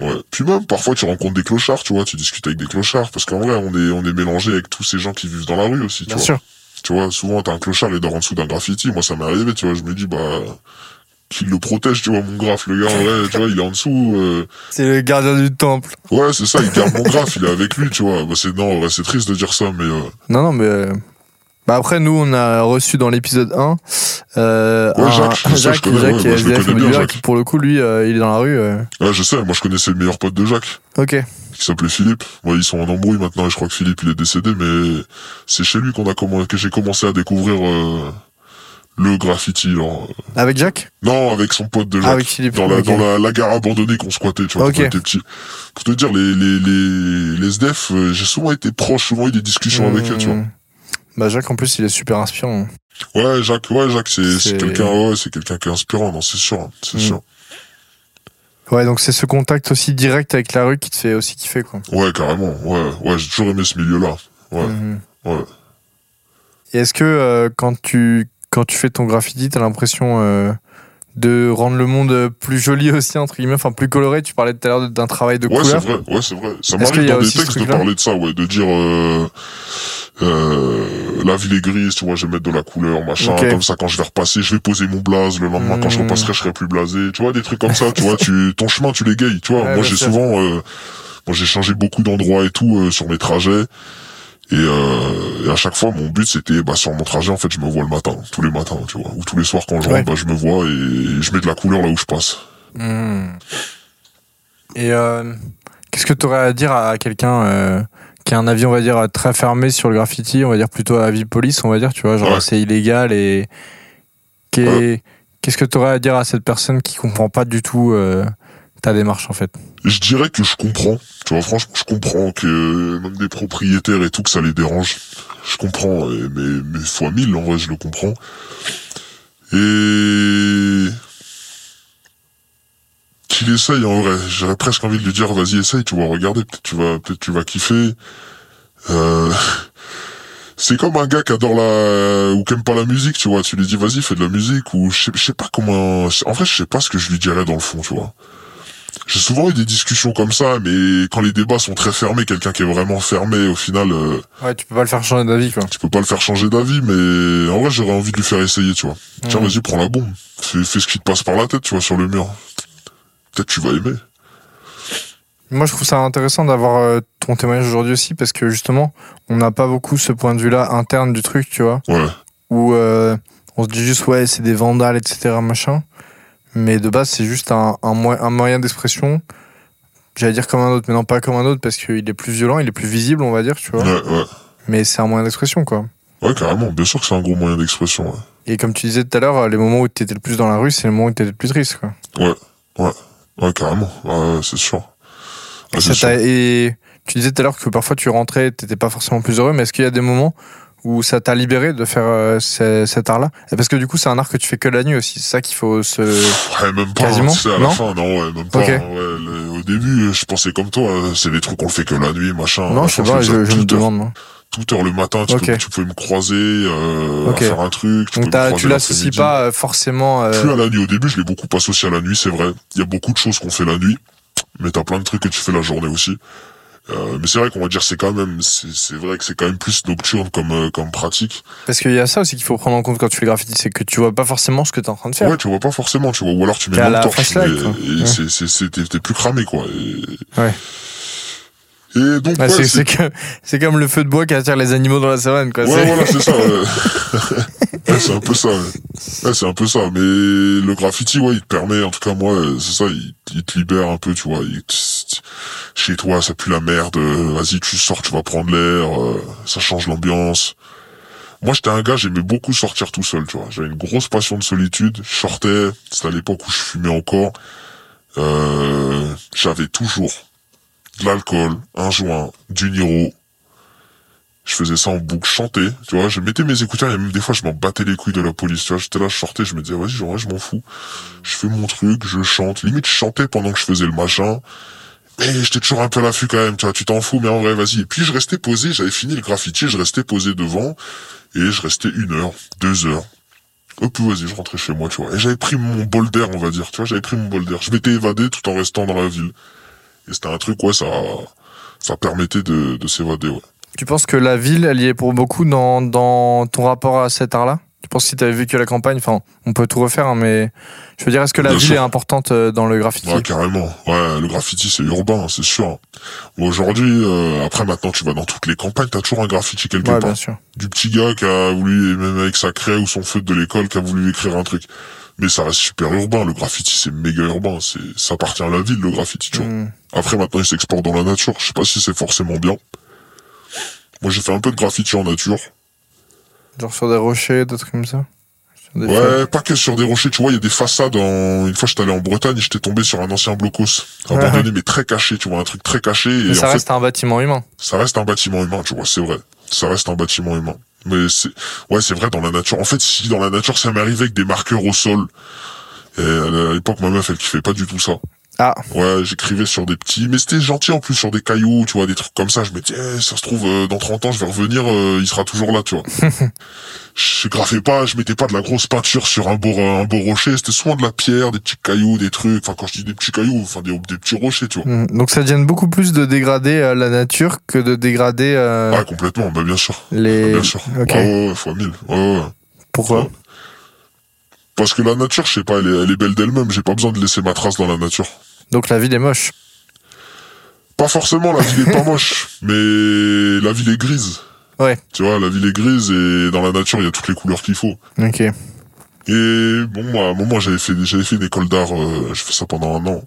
Speaker 4: Ouais. Puis même, parfois, tu rencontres des clochards, tu vois. Tu discutes avec des clochards. Parce qu'en vrai, on est, on est mélangé avec tous ces gens qui vivent dans la rue aussi, tu
Speaker 3: Bien
Speaker 4: vois.
Speaker 3: sûr.
Speaker 4: Tu vois, souvent, t'as un clochard, il dort en dessous d'un graffiti. Moi, ça m'est arrivé, tu vois. Je me dis, bah, qu'il le protège, tu vois, mon graphe, le gars, en vrai, tu vois, il est en dessous. euh,
Speaker 3: C'est le gardien du temple.
Speaker 4: Ouais, c'est ça, il garde mon graphe, il est avec lui, tu vois. Bah, c'est, non, ouais, c'est triste de dire ça, mais, euh,
Speaker 3: Non, non, mais. euh, Bah après, nous, on a reçu dans l'épisode 1 euh,
Speaker 4: Ouais,
Speaker 3: un-
Speaker 4: Jacques, [LAUGHS] je
Speaker 3: Jacques,
Speaker 4: connais,
Speaker 3: Jacques
Speaker 4: ouais,
Speaker 3: SDF
Speaker 4: bien,
Speaker 3: qui pour le coup, lui, euh, il est dans la rue. euh.
Speaker 4: ouais, je sais, moi, je connaissais le meilleur pote de Jacques,
Speaker 3: Ok.
Speaker 4: qui s'appelait Philippe. Ouais, ils sont en embrouille maintenant, et je crois que Philippe, il est décédé, mais c'est chez lui qu'on a que j'ai commencé à découvrir, le graffiti, genre.
Speaker 3: Avec Jacques
Speaker 4: Non, avec son pote de Jacques.
Speaker 3: Ah, avec Philippe.
Speaker 4: dans la, dans la, la gare abandonnée qu'on squattait, tu vois,
Speaker 3: Ok.
Speaker 4: quand on était petit. Pour te dire, les, les, les, les SDF, euh, j'ai souvent été proche, souvent eu des discussions avec eux, tu vois.
Speaker 3: Mmh. Bah Jacques, en plus, il est super inspirant.
Speaker 4: Ouais, Jacques, ouais, Jacques, c'est, quelqu'un, ouais, c'est quelqu'un qui est inspirant, non, c'est sûr, hein, c'est
Speaker 3: Mm.
Speaker 4: sûr.
Speaker 3: Ouais, donc c'est ce contact aussi direct avec la rue qui te fait aussi kiffer, quoi.
Speaker 4: Ouais, carrément, ouais, ouais, j'ai toujours aimé ce milieu-là. Ouais,
Speaker 3: Mhm.
Speaker 4: ouais.
Speaker 3: Et est-ce que euh, quand tu quand tu fais ton graffiti, t'as l'impression euh, de rendre le monde plus joli aussi entre guillemets, enfin plus coloré Tu parlais tout à l'heure d'un travail de
Speaker 4: Ouais, c'est
Speaker 3: couleur.
Speaker 4: vrai, ouais, c'est vrai. Ça m'arrive dans des textes de parler de ça, ouais, de dire, euh, euh, la ville est grise, tu vois, je vais mettre de la couleur, machin, comme ça, quand je vais repasser, je vais poser mon blaze, le lendemain, quand je
Speaker 3: Mm.
Speaker 4: repasserai, je serai plus blasé, tu vois, des trucs comme ça, tu vois, tu, ton chemin, tu l'égayes, tu vois.
Speaker 3: Ouais,
Speaker 4: moi, j'ai souvent, euh, moi, j'ai changé beaucoup d'endroits et tout, euh, sur mes trajets. Et, euh, et à chaque fois, mon but, c'était, bah, sur mon trajet, en fait, je me vois le matin, tous les matins, tu vois, ou tous les soirs quand je
Speaker 3: Ouais.
Speaker 4: rentre, bah, je me vois et je mets de la couleur là où je passe.
Speaker 3: Mhm. Et euh, qu'est-ce que tu aurais à dire à quelqu'un euh, qui a un avis, on va dire, très fermé sur le graffiti, on va dire plutôt à avis police, on va dire, tu vois, genre
Speaker 4: Ouais.
Speaker 3: c'est illégal et qu'est- qu'est-ce que tu aurais à dire à cette personne qui comprend pas du tout euh, ta démarche en fait
Speaker 4: Je dirais que je comprends. Tu vois, franchement, je comprends que même des propriétaires et tout, que ça les dérange. Je comprends, mais, mais fois mille, en vrai, je le comprends. Et... Qu'il essaye, en vrai. J'aurais presque envie de lui dire, vas-y, essaye, tu vas regarder, peut-être tu vas, peut-être tu vas kiffer. Euh... [LAUGHS] c'est comme un gars qui adore la ou qui aime pas la musique, tu vois. Tu lui dis vas-y fais de la musique ou je sais, je sais pas comment. En vrai, je sais pas ce que je lui dirais dans le fond, tu vois. J'ai souvent eu des discussions comme ça, mais quand les débats sont très fermés, quelqu'un qui est vraiment fermé, au final, euh,
Speaker 3: Ouais, tu peux pas le faire changer d'avis, quoi.
Speaker 4: tu peux pas le faire changer d'avis, mais en vrai, j'aurais envie de lui faire essayer, tu vois. Tiens, vas-y, prends la bombe. Fais, fais ce qui te passe par la tête, tu vois, sur le mur. Peut-être tu vas aimer.
Speaker 3: Moi, je trouve ça intéressant d'avoir euh, ton témoignage aujourd'hui aussi parce que justement, on n'a pas beaucoup ce point de vue-là interne du truc, tu vois,
Speaker 4: Ouais.
Speaker 3: où euh, on se dit juste ouais, c'est des vandales, etc., machin. Mais de base, c'est juste un, un, mo- un moyen d'expression. J'allais dire comme un autre, mais non pas comme un autre parce qu'il est plus violent, il est plus visible, on va dire, tu vois.
Speaker 4: Ouais, ouais.
Speaker 3: Mais c'est un moyen d'expression, quoi.
Speaker 4: Ouais, carrément. Bien sûr que c'est un gros moyen d'expression. Ouais.
Speaker 3: Et comme tu disais tout à l'heure, les moments où tu étais le plus dans la rue, c'est le moment où tu étais le plus triste, quoi.
Speaker 4: Ouais, carrément. Ouais, ouais, c'est sûr. Ouais, c'est sûr.
Speaker 3: t'a- et tu disais tout à l'heure que parfois tu rentrais, t'étais pas forcément plus heureux, mais est-ce qu'il y a des moments où ça t'a libéré de faire euh, ce- cet art-là? Parce que du coup, c'est un art que tu fais que la nuit aussi, c'est ça qu'il faut se.
Speaker 4: Ouais, même pas.
Speaker 3: Quasiment
Speaker 4: hein, à
Speaker 3: Non?
Speaker 4: la fin, non, ouais, même pas. Hein, ouais, le- au début, je pensais comme toi, euh, c'est des trucs qu'on le fait que la nuit, machin.
Speaker 3: non, je sais pas, je, je me demande. moi.
Speaker 4: Toute heure le matin, tu,
Speaker 3: Ok.
Speaker 4: peux, tu peux me croiser, euh, à faire un truc. Tu
Speaker 3: tu l'associes pas euh, forcément. euh,
Speaker 4: Plus à la nuit. Au début, je l'ai beaucoup associé à la nuit, c'est vrai. Il y a beaucoup de choses qu'on fait la nuit, mais t'as plein de trucs que tu fais la journée aussi. Euh, mais c'est vrai qu'on va dire c'est quand même c'est c'est vrai que c'est quand même plus nocturne comme euh, comme pratique.
Speaker 3: Parce qu'il y a ça aussi qu'il faut prendre en compte quand tu fais graffiti, c'est que tu vois pas forcément ce que t'es en train de faire.
Speaker 4: Ouais, tu vois pas forcément, tu vois ou alors tu mets une torche mais-
Speaker 3: quoi.
Speaker 4: et
Speaker 3: Ouais.
Speaker 4: c'est c'est c'est t'es plus cramé quoi. Et,
Speaker 3: Ouais.
Speaker 4: et donc
Speaker 3: ouais, c'est,
Speaker 4: c'est
Speaker 3: c'est comme le feu de bois qui attire les animaux dans la savane, quoi.
Speaker 4: Ouais, voilà, c'est ça. [LAUGHS] C'est un peu ça. C'est un peu ça. Mais le graffiti, ouais, il te permet, en tout cas moi, euh, c'est ça, il, te libère un peu, tu vois. Chez toi, ça pue la merde. euh, Vas-y, tu sors, tu vas prendre l'air. euh, ça change l'ambiance. Moi, j'étais un gars, j'aimais beaucoup sortir tout seul, tu vois. J'avais une grosse passion de solitude. Je sortais. C'était à l'époque où je fumais encore. Euh, j'avais toujours de l'alcool, un joint, du Niro, je faisais ça en boucle, je chantais, tu vois, je mettais mes écouteurs et même des fois je m'en battais les couilles de la police, tu vois, j'étais là, je sortais, je me disais, vas-y, genre, je m'en fous. Je fais mon truc, je chante, limite je chantais pendant que je faisais le machin. Mais j'étais toujours un peu à l'affût quand même, tu vois, tu t'en fous, mais en vrai, vas-y. Et puis je restais posé, j'avais fini le graffiti, je restais posé devant, et je restais une heure, deux heures. Hop, vas-y, je rentrais chez moi, tu vois. Et j'avais pris mon bol d'air, on va dire, tu vois, j'avais pris mon bol. Je m'étais évadé tout en restant dans la ville. Et c'était un truc, ouais, ça, ça permettait de, de s'évader, ouais.
Speaker 3: Tu penses que la ville, elle y est pour beaucoup dans, dans ton rapport à cet art-là? Tu penses que si tu avais vécu la campagne, enfin, on peut tout refaire, hein, mais je veux dire, est-ce que la
Speaker 4: Bien
Speaker 3: ville
Speaker 4: sûr.
Speaker 3: est importante euh, dans le graffiti?
Speaker 4: Ouais, carrément. Ouais, le graffiti, c'est urbain, c'est sûr. Aujourd'hui, euh, après maintenant, tu vas dans toutes les campagnes, t'as toujours un graffiti quelque
Speaker 3: Ouais,
Speaker 4: part.
Speaker 3: bien sûr.
Speaker 4: Du petit gars qui a voulu, même avec sa craie ou son feutre de l'école, qui a voulu écrire un truc. Mais ça reste super urbain. Le graffiti, c'est méga urbain. C'est, ça appartient à la ville, le graffiti, tu vois.
Speaker 3: Hmm.
Speaker 4: Après, maintenant, il s'exporte dans la nature. Je sais pas si c'est forcément bien. Moi, j'ai fait un peu de graffiti en nature.
Speaker 3: Genre sur des rochers, d'autres comme ça des
Speaker 4: Ouais, pas que sur des rochers. Tu vois, il y a des façades. En... Une fois, j'étais allé en Bretagne, j'étais tombé sur un ancien blocos. Abandonné, mais très caché. Tu vois, un truc très caché.
Speaker 3: Mais
Speaker 4: et
Speaker 3: ça
Speaker 4: en
Speaker 3: reste un bâtiment humain.
Speaker 4: ça reste un bâtiment humain, tu vois, c'est vrai. Ça reste un bâtiment humain. Mais c'est, ouais, c'est vrai dans la nature. En fait, si dans la nature, ça m'est arrivé avec des marqueurs au sol. Et à l'époque, ma meuf, elle kiffait pas du tout ça.
Speaker 3: Ah,
Speaker 4: Ouais, j'écrivais sur des petits, mais c'était gentil en plus sur des cailloux, tu vois, des trucs comme ça. Je me disais, eh, ça se trouve, euh, dans 30 ans, je vais revenir, euh, il sera toujours là, tu vois. [LAUGHS] je graffais pas, je mettais pas de la grosse peinture sur un beau, un beau rocher. C'était souvent de la pierre, des petits cailloux, des trucs. Enfin, quand je dis des petits cailloux, enfin, des, des petits rochers, tu vois.
Speaker 3: hmm. donc ça gêne beaucoup plus de dégrader euh, la nature que de dégrader euh,
Speaker 4: Ouais, complètement, bah, bien sûr.
Speaker 3: les.
Speaker 4: Bien sûr.
Speaker 3: Ok.
Speaker 4: Ouais, ouais, ouais, fois mille. Ouais, ouais, ouais.
Speaker 3: Pourquoi?
Speaker 4: Parce que la nature, je sais pas, elle est, elle est belle d'elle-même. J'ai pas besoin de laisser ma trace dans la nature.
Speaker 3: Donc la ville est moche.
Speaker 4: Pas forcément, la ville est pas moche, [LAUGHS] mais la ville est grise.
Speaker 3: Ouais.
Speaker 4: Tu vois, la ville est grise et dans la nature, il y a toutes les couleurs qu'il faut.
Speaker 3: Ok.
Speaker 4: Et bon, moi, à un moment, j'avais fait, j'avais fait une école d'art, euh, j'ai fait ça pendant un an.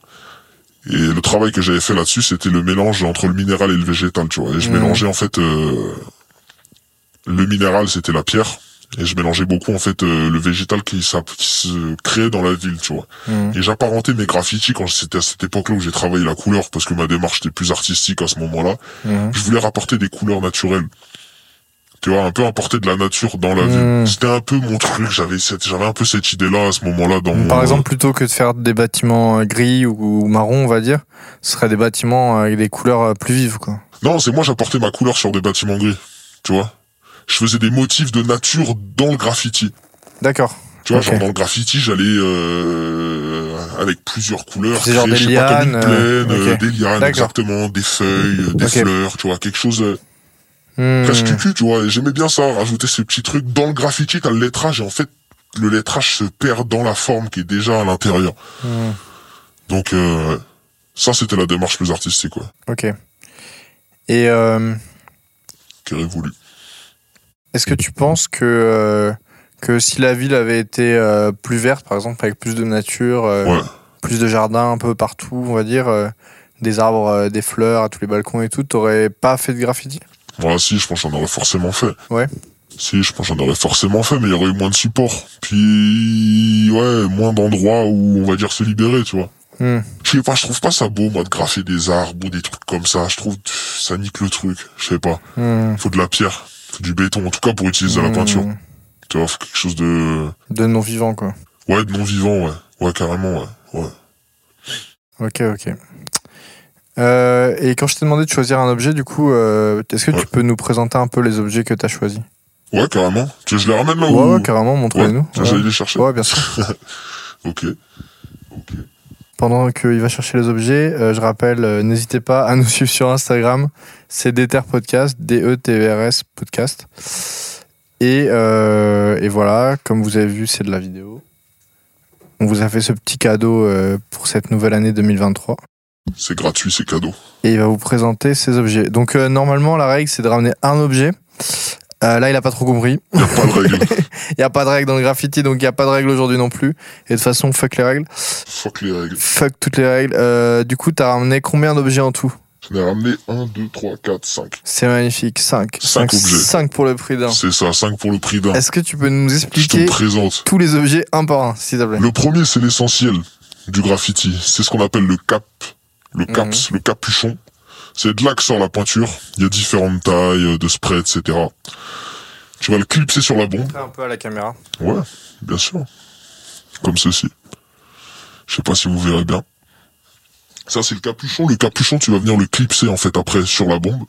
Speaker 4: Et le travail que j'avais fait là-dessus, c'était le mélange entre le minéral et le végétal, tu vois. Et je
Speaker 3: Mhm.
Speaker 4: mélangeais, en fait, euh, le minéral, c'était la pierre. Et je mélangeais beaucoup, en fait, euh, le végétal qui, s'a- qui se créait dans la ville, tu vois.
Speaker 3: Hmm.
Speaker 4: Et j'apparentais mes graffitis quand c'était à cette époque-là où j'ai travaillé la couleur, parce que ma démarche était plus artistique à ce moment-là.
Speaker 3: Hmm.
Speaker 4: Je voulais rapporter des couleurs naturelles. Tu vois, un peu apporter de la nature dans la ville. C'était un peu mon truc, j'avais cette, j'avais un peu cette idée-là à ce moment-là dans mon-
Speaker 3: Par exemple, plutôt que de faire des bâtiments euh, gris ou, ou marron, on va dire, ce serait des bâtiments avec des couleurs euh, plus vives, quoi.
Speaker 4: Non, c'est moi j'apportais ma couleur sur des bâtiments gris. Tu vois? Je faisais des motifs de nature dans le graffiti.
Speaker 3: D'accord.
Speaker 4: Tu vois, genre dans le graffiti, j'allais euh, avec plusieurs couleurs,
Speaker 3: genre
Speaker 4: créer,
Speaker 3: des
Speaker 4: je sais pas, comme une plaine,
Speaker 3: euh,
Speaker 4: euh, des lianes, exactement, des feuilles, des fleurs, tu vois, quelque chose
Speaker 3: Hmm.
Speaker 4: presque cucu, tu vois. Et j'aimais bien ça, rajouter ce petit truc dans le graffiti, t'as le lettrage, et en fait, le lettrage se perd dans la forme qui est déjà à l'intérieur.
Speaker 3: Hmm.
Speaker 4: Donc, euh, ça, c'était la démarche plus artistique, quoi,
Speaker 3: Ok. Et euh,
Speaker 4: qui révolue.
Speaker 3: Est-ce que tu penses que, euh, que si la ville avait été euh, plus verte, par exemple, avec plus de nature, euh,
Speaker 4: Ouais.
Speaker 3: plus de jardins un peu partout, on va dire, des arbres, des fleurs à tous les balcons et tout, t'aurais pas fait de graffiti?
Speaker 4: Voilà, si, je pense que j'en aurais forcément fait.
Speaker 3: Ouais.
Speaker 4: Si, je pense que j'en aurais forcément fait, mais il y aurait eu moins de support. Puis, ouais, moins d'endroits où on va dire se libérer, tu vois.
Speaker 3: Hmm.
Speaker 4: Je sais pas, je trouve pas ça beau, moi, de graffer des arbres ou des trucs comme ça. Je trouve, ça nique le truc. Je sais pas.
Speaker 3: Hmm.
Speaker 4: Faut de la pierre. Du béton, en tout cas pour utiliser la
Speaker 3: Hmm.
Speaker 4: peinture. Tu vois, faut quelque chose de,
Speaker 3: De non-vivant, quoi.
Speaker 4: ouais, de non vivant, ouais. Ouais, carrément, ouais. Ouais.
Speaker 3: Ok, ok. Euh, et quand je t'ai demandé de choisir un objet, du coup, euh, est-ce que
Speaker 4: Ouais.
Speaker 3: tu peux nous présenter un peu les objets que t'as choisis?
Speaker 4: Ouais, carrément. Tu veux que je les ramène là
Speaker 3: Ouais,
Speaker 4: ou...
Speaker 3: ouais, carrément, montre-les-nous.
Speaker 4: Ouais. J'allais les chercher.
Speaker 3: Ouais, bien sûr. [LAUGHS]
Speaker 4: Ok.
Speaker 3: Pendant qu'il va chercher les objets, euh, je rappelle, euh, n'hésitez pas à nous [LAUGHS] suivre sur Instagram. C'est Deter Podcast, D-E-T-E-R-S Podcast. Et, euh, et voilà, comme vous avez vu, c'est de la vidéo. On vous a fait ce petit cadeau pour cette nouvelle année 2023.
Speaker 4: C'est gratuit, c'est cadeau.
Speaker 3: Et il va vous présenter ces objets. Donc normalement, la règle, c'est de ramener un objet. Euh, là, il a pas trop compris.
Speaker 4: Y a pas de règle. [LAUGHS]
Speaker 3: Il n'y a pas de règle dans le graffiti, donc il n'y a pas de règle aujourd'hui non plus. Et de toute façon, fuck les règles.
Speaker 4: Fuck les règles.
Speaker 3: Fuck toutes les règles. Euh, du coup, t'as ramené combien d'objets en tout?
Speaker 4: J'en ai ramené 1, 2, 3, 4, 5.
Speaker 3: C'est magnifique. 5.
Speaker 4: Cinq objets.
Speaker 3: 5 pour le prix d'un.
Speaker 4: C'est ça, 5 pour le prix d'un.
Speaker 3: Est-ce que tu peux nous
Speaker 4: Je te
Speaker 3: expliquer
Speaker 4: présente.
Speaker 3: tous les objets un par un, s'il te plaît?
Speaker 4: Le premier, c'est l'essentiel du graffiti. C'est ce qu'on appelle le cap. Le
Speaker 3: Mhm.
Speaker 4: caps, le capuchon. C'est de là que sort la peinture. Il y a différentes tailles euh, de spray, etc. Tu vas le clipser sur la bombe.
Speaker 3: un peu à la caméra.
Speaker 4: Ouais, bien sûr. Comme ceci. Je sais pas si vous verrez bien. Ça, c'est le capuchon. Le capuchon, tu vas venir le clipser, en fait, après, sur la bombe.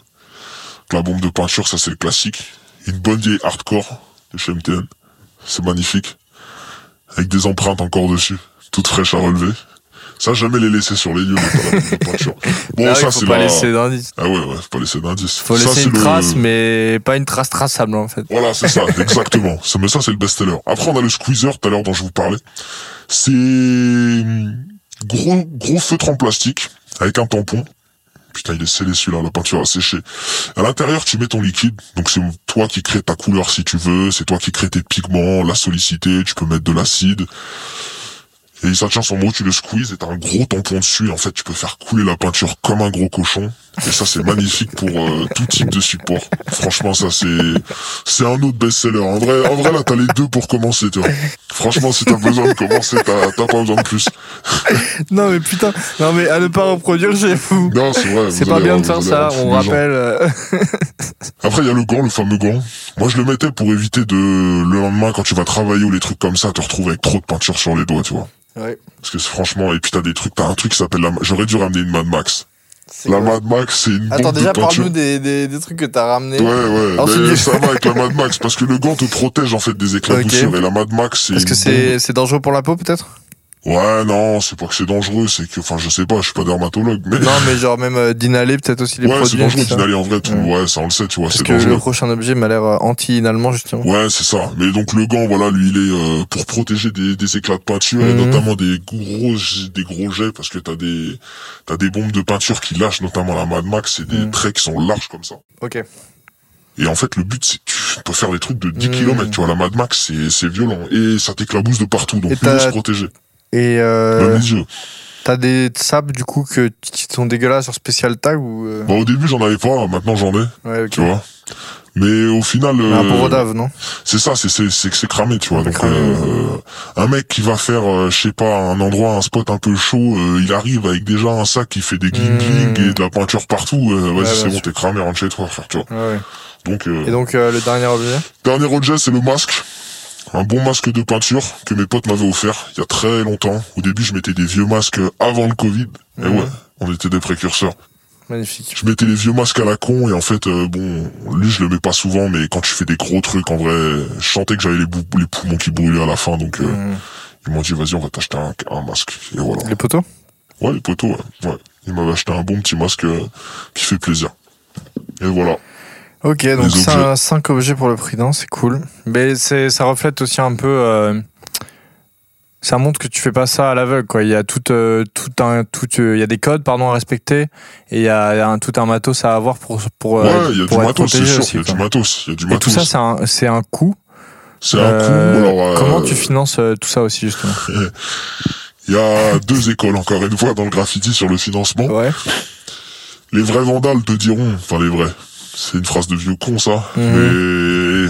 Speaker 4: La bombe de peinture, ça, c'est le classique. Une bonne vieille hardcore de chez MTN. C'est magnifique. Avec des empreintes encore dessus. Toutes fraîches à relever. Ça, jamais les laisser sur les lieux, mais pas la de peinture. [LAUGHS] Bon,
Speaker 3: Ah oui,
Speaker 4: ça, c'est
Speaker 3: pas
Speaker 4: la...
Speaker 3: laisser d'indice.
Speaker 4: Ah ouais, ouais, faut pas laisser d'indice.
Speaker 3: Faut laisser une
Speaker 4: le-
Speaker 3: trace, mais pas une trace traçable en fait.
Speaker 4: voilà, c'est ça, [LAUGHS] exactement. Ça, mais ça, c'est le best-seller. Après, on a le squeezer, tout à l'heure, dont je vous parlais. C'est hum, gros, gros feutre en plastique, avec un tampon. Putain, il est scellé celui-là, la peinture a séché. À l'intérieur, tu mets ton liquide. Donc, c'est toi qui crée ta couleur si tu veux. C'est toi qui crée tes pigments, la sollicité. Tu peux mettre de l'acide. Et ça tient son mot, tu le squeezes et t'as un gros tampon dessus. Et en fait, tu peux faire couler la peinture comme un gros cochon. Et ça, c'est magnifique pour euh, tout type de support. Franchement, ça, c'est c'est un autre best-seller. En vrai, en vrai, là, t'as les deux pour commencer, tu vois. Franchement, si t'as besoin de commencer, t'as t'as pas besoin de plus. [LAUGHS]
Speaker 3: Non mais putain, non mais à ne pas reproduire chez vous.
Speaker 4: Non, c'est vrai.
Speaker 3: C'est pas
Speaker 4: allez
Speaker 3: bien de faire ça, on
Speaker 4: fou
Speaker 3: rappelle. euh, [LAUGHS]
Speaker 4: Après, il y a le gant, le fameux gant. Moi, je le mettais pour éviter de, le lendemain, quand tu vas travailler ou les trucs comme ça, te retrouver avec trop de peinture sur les doigts, tu vois.
Speaker 3: Ouais.
Speaker 4: Parce que franchement, et puis t'as des trucs, t'as un truc qui s'appelle la, j'aurais dû ramener une Mad Max.
Speaker 3: c'est
Speaker 4: La Mad Max, c'est une
Speaker 3: Attends,
Speaker 4: bombe
Speaker 3: déjà parle-nous des, des, des trucs que t'as ramenés.
Speaker 4: Ouais, ouais,
Speaker 3: Alors,
Speaker 4: mais
Speaker 3: c'est du-
Speaker 4: ça va avec la Mad Max, parce que le gant te protège, en fait, des éclats [LAUGHS]
Speaker 3: Ok.
Speaker 4: de douceur, et la Mad Max, c'est
Speaker 3: Est-ce que c'est dangereux pour la peau peut-être?
Speaker 4: Ouais, non, c'est pas que c'est dangereux, c'est que, enfin, je sais pas, je suis pas dermatologue, mais.
Speaker 3: Non mais [LAUGHS] genre même euh, d'inhaler peut-être aussi les
Speaker 4: ouais, c'est
Speaker 3: produits.
Speaker 4: dangereux
Speaker 3: tout ça.
Speaker 4: d'inhaler en vrai, tout.
Speaker 3: Ouais.
Speaker 4: Ouais, ça on le sait, tu vois, c'est dangereux.
Speaker 3: le prochain objet m'a l'air euh, anti-inhalement justement.
Speaker 4: Ouais, c'est ça. Mais donc le gant, voilà, lui, il est euh, pour protéger des, des éclats de peinture et
Speaker 3: Mhm.
Speaker 4: notamment des gros, des gros jets parce que t'as des, t'as des bombes de peinture qui lâchent, notamment la Mad Max, c'est des
Speaker 3: Mhm.
Speaker 4: traits qui sont larges comme ça.
Speaker 3: Ok.
Speaker 4: Et en fait, le but, c'est tu peux faire des trucs de 10
Speaker 3: Mhm.
Speaker 4: km, tu vois. La Mad Max, c'est, c'est violent et ça t'éclabousse de partout, donc il faut se protéger.
Speaker 3: Et euh, t'as des sables du coup que qui sont dégueulasses sur spécial tag ou euh,
Speaker 4: Bon, au début, j'en avais pas, maintenant j'en ai,
Speaker 3: ouais ok.
Speaker 4: tu vois. Mais au final,
Speaker 3: Un
Speaker 4: euh,
Speaker 3: Rodave non?
Speaker 4: C'est ça, c'est c'est c'est que c'est cramé, tu vois. Donc euh, un mec qui va faire, euh, je sais pas, un endroit, un spot un peu chaud, euh, il arrive avec déjà un sac qui fait des gling gling
Speaker 3: Mmh.
Speaker 4: et de la peinture partout. euh,
Speaker 3: Ouais,
Speaker 4: Vas-y, c'est bon, t'es cramé, rentre chez toi, frère, tu vois.
Speaker 3: Ouais, ouais.
Speaker 4: Donc euh,
Speaker 3: Et donc euh, le dernier objet?
Speaker 4: dernier objet, c'est le masque. Un bon masque de peinture que mes potes m'avaient offert il y a très longtemps. Au début, je mettais des vieux masques avant le Covid. Et
Speaker 3: Mhm.
Speaker 4: ouais, on était des précurseurs.
Speaker 3: magnifique.
Speaker 4: Je mettais les vieux masques à la con et en fait, euh, bon, lui je le mets pas souvent, mais quand tu fais des gros trucs, en vrai, je sentais que j'avais les, bou- les poumons qui brûlaient à la fin, donc euh,
Speaker 3: Mhm.
Speaker 4: ils m'ont dit vas-y on va t'acheter un, un masque. Et voilà.
Speaker 3: Les poteaux?
Speaker 4: Ouais, les poteaux, ouais. ouais. Ils m'avaient acheté un bon petit masque euh, qui fait plaisir. Et voilà.
Speaker 3: Ok, donc
Speaker 4: objets.
Speaker 3: 5 objets pour le prix d'un, c'est cool. Mais c'est, ça reflète aussi un peu. euh, ça montre que tu fais pas ça à l'aveugle, quoi. Il y a tout, euh, tout un, tout, euh, il y a des codes, pardon, à respecter, et il y a, un, tout un matos à avoir pour, pour,
Speaker 4: ouais, il y a du matos, c'est
Speaker 3: protégé
Speaker 4: sûr.
Speaker 3: aussi,
Speaker 4: Il y a du matos. Il y a du
Speaker 3: Et tout
Speaker 4: matos.
Speaker 3: ça, c'est un, c'est un coût.
Speaker 4: C'est un. Alors, euh,
Speaker 3: Comment tu finances tout ça aussi, justement [LAUGHS]
Speaker 4: Il y a deux écoles, encore une fois, dans le graffiti sur le financement.
Speaker 3: Ouais.
Speaker 4: Les vrais vandales te diront, enfin les vrais, c'est une phrase de vieux con ça,
Speaker 3: Mhm.
Speaker 4: mais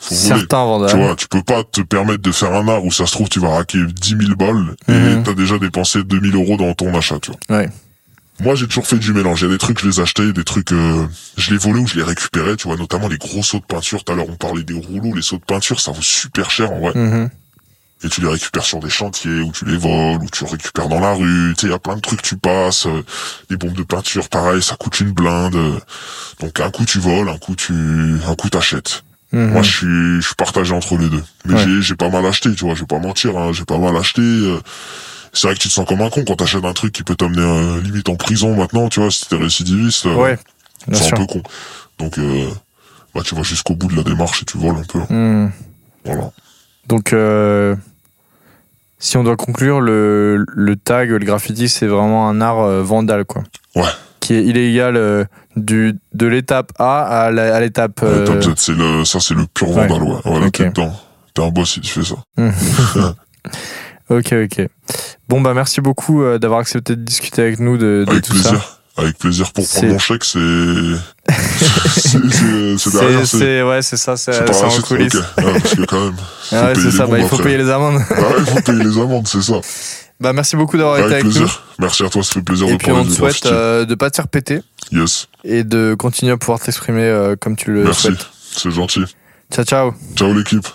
Speaker 4: faut.
Speaker 3: Certains
Speaker 4: Tu
Speaker 3: vandales.
Speaker 4: vois, tu peux pas te permettre de faire un art où ça se trouve tu vas raquer 10 000 balles
Speaker 3: Mhm.
Speaker 4: et t'as déjà dépensé 2000 euros dans ton achat, tu vois.
Speaker 3: Ouais.
Speaker 4: Moi, j'ai toujours fait du mélange. Il y a des trucs, je les achetais, des trucs, euh, je les volais ou je les récupérais, tu vois, notamment les gros seaux de peinture. Tout à l'heure, on parlait des rouleaux, les seaux de peinture, ça vaut super cher, en vrai.
Speaker 3: Mhm.
Speaker 4: Et tu les récupères sur des chantiers, ou tu les voles, ou tu récupères dans la rue. Tu sais, il y a plein de trucs, tu passes. euh, les bombes de peinture, pareil, ça coûte une blinde. euh. Donc, un coup, tu voles, un coup, tu, un coup, t'achètes.
Speaker 3: Mhm.
Speaker 4: Moi, je suis, je suis partagé entre les deux. Mais
Speaker 3: Ouais.
Speaker 4: j'ai, pas mal acheté, tu vois, je vais pas mentir, hein, j'ai pas mal acheté. euh. C'est vrai que tu te sens comme un con quand t'achètes un truc qui peut t'amener euh, limite en prison maintenant, tu vois, si t'es récidiviste.
Speaker 3: Ouais,
Speaker 4: c'est un peu con. Donc, euh, bah, tu vas jusqu'au bout de la démarche et tu voles un peu.
Speaker 3: Mhm.
Speaker 4: Voilà.
Speaker 3: Donc, euh, si on doit conclure, le, le tag, le graffiti, c'est vraiment un art euh, vandal, quoi.
Speaker 4: Ouais.
Speaker 3: Qui est illégal euh, du, de l'étape A à la- à l'étape. Euh,
Speaker 4: top Z, c'est le, ça, c'est le pur
Speaker 3: ouais.
Speaker 4: vandal, ouais. Voilà,
Speaker 3: Ok.
Speaker 4: t'es dedans. T'es un boss si tu fais ça. [LAUGHS]
Speaker 3: ok, ok. Bon, bah, merci beaucoup euh, d'avoir accepté de discuter avec nous de, de
Speaker 4: Avec
Speaker 3: tout ça.
Speaker 4: plaisir. Avec plaisir pour prendre mon chèque, c'est, c'est, derrière,
Speaker 3: C'est, ouais, c'est ça, c'est, en coulisses.
Speaker 4: Ok. Ouais, parce que quand même. [LAUGHS]
Speaker 3: Ah ouais, c'est ça, bah, il faut
Speaker 4: après.
Speaker 3: payer les amendes.
Speaker 4: Bah ouais, il faut payer les amendes, c'est ça.
Speaker 3: bah, merci beaucoup d'avoir été
Speaker 4: Avec
Speaker 3: avec nous.
Speaker 4: plaisir. Merci à toi, ça fait plaisir
Speaker 3: Et
Speaker 4: de
Speaker 3: puis, on te souhaite euh, de pas te faire péter
Speaker 4: Yes.
Speaker 3: et de continuer à pouvoir t'exprimer euh, comme tu le
Speaker 4: Merci.
Speaker 3: souhaites.
Speaker 4: C'est gentil.
Speaker 3: Ciao, ciao.
Speaker 4: Ciao l'équipe.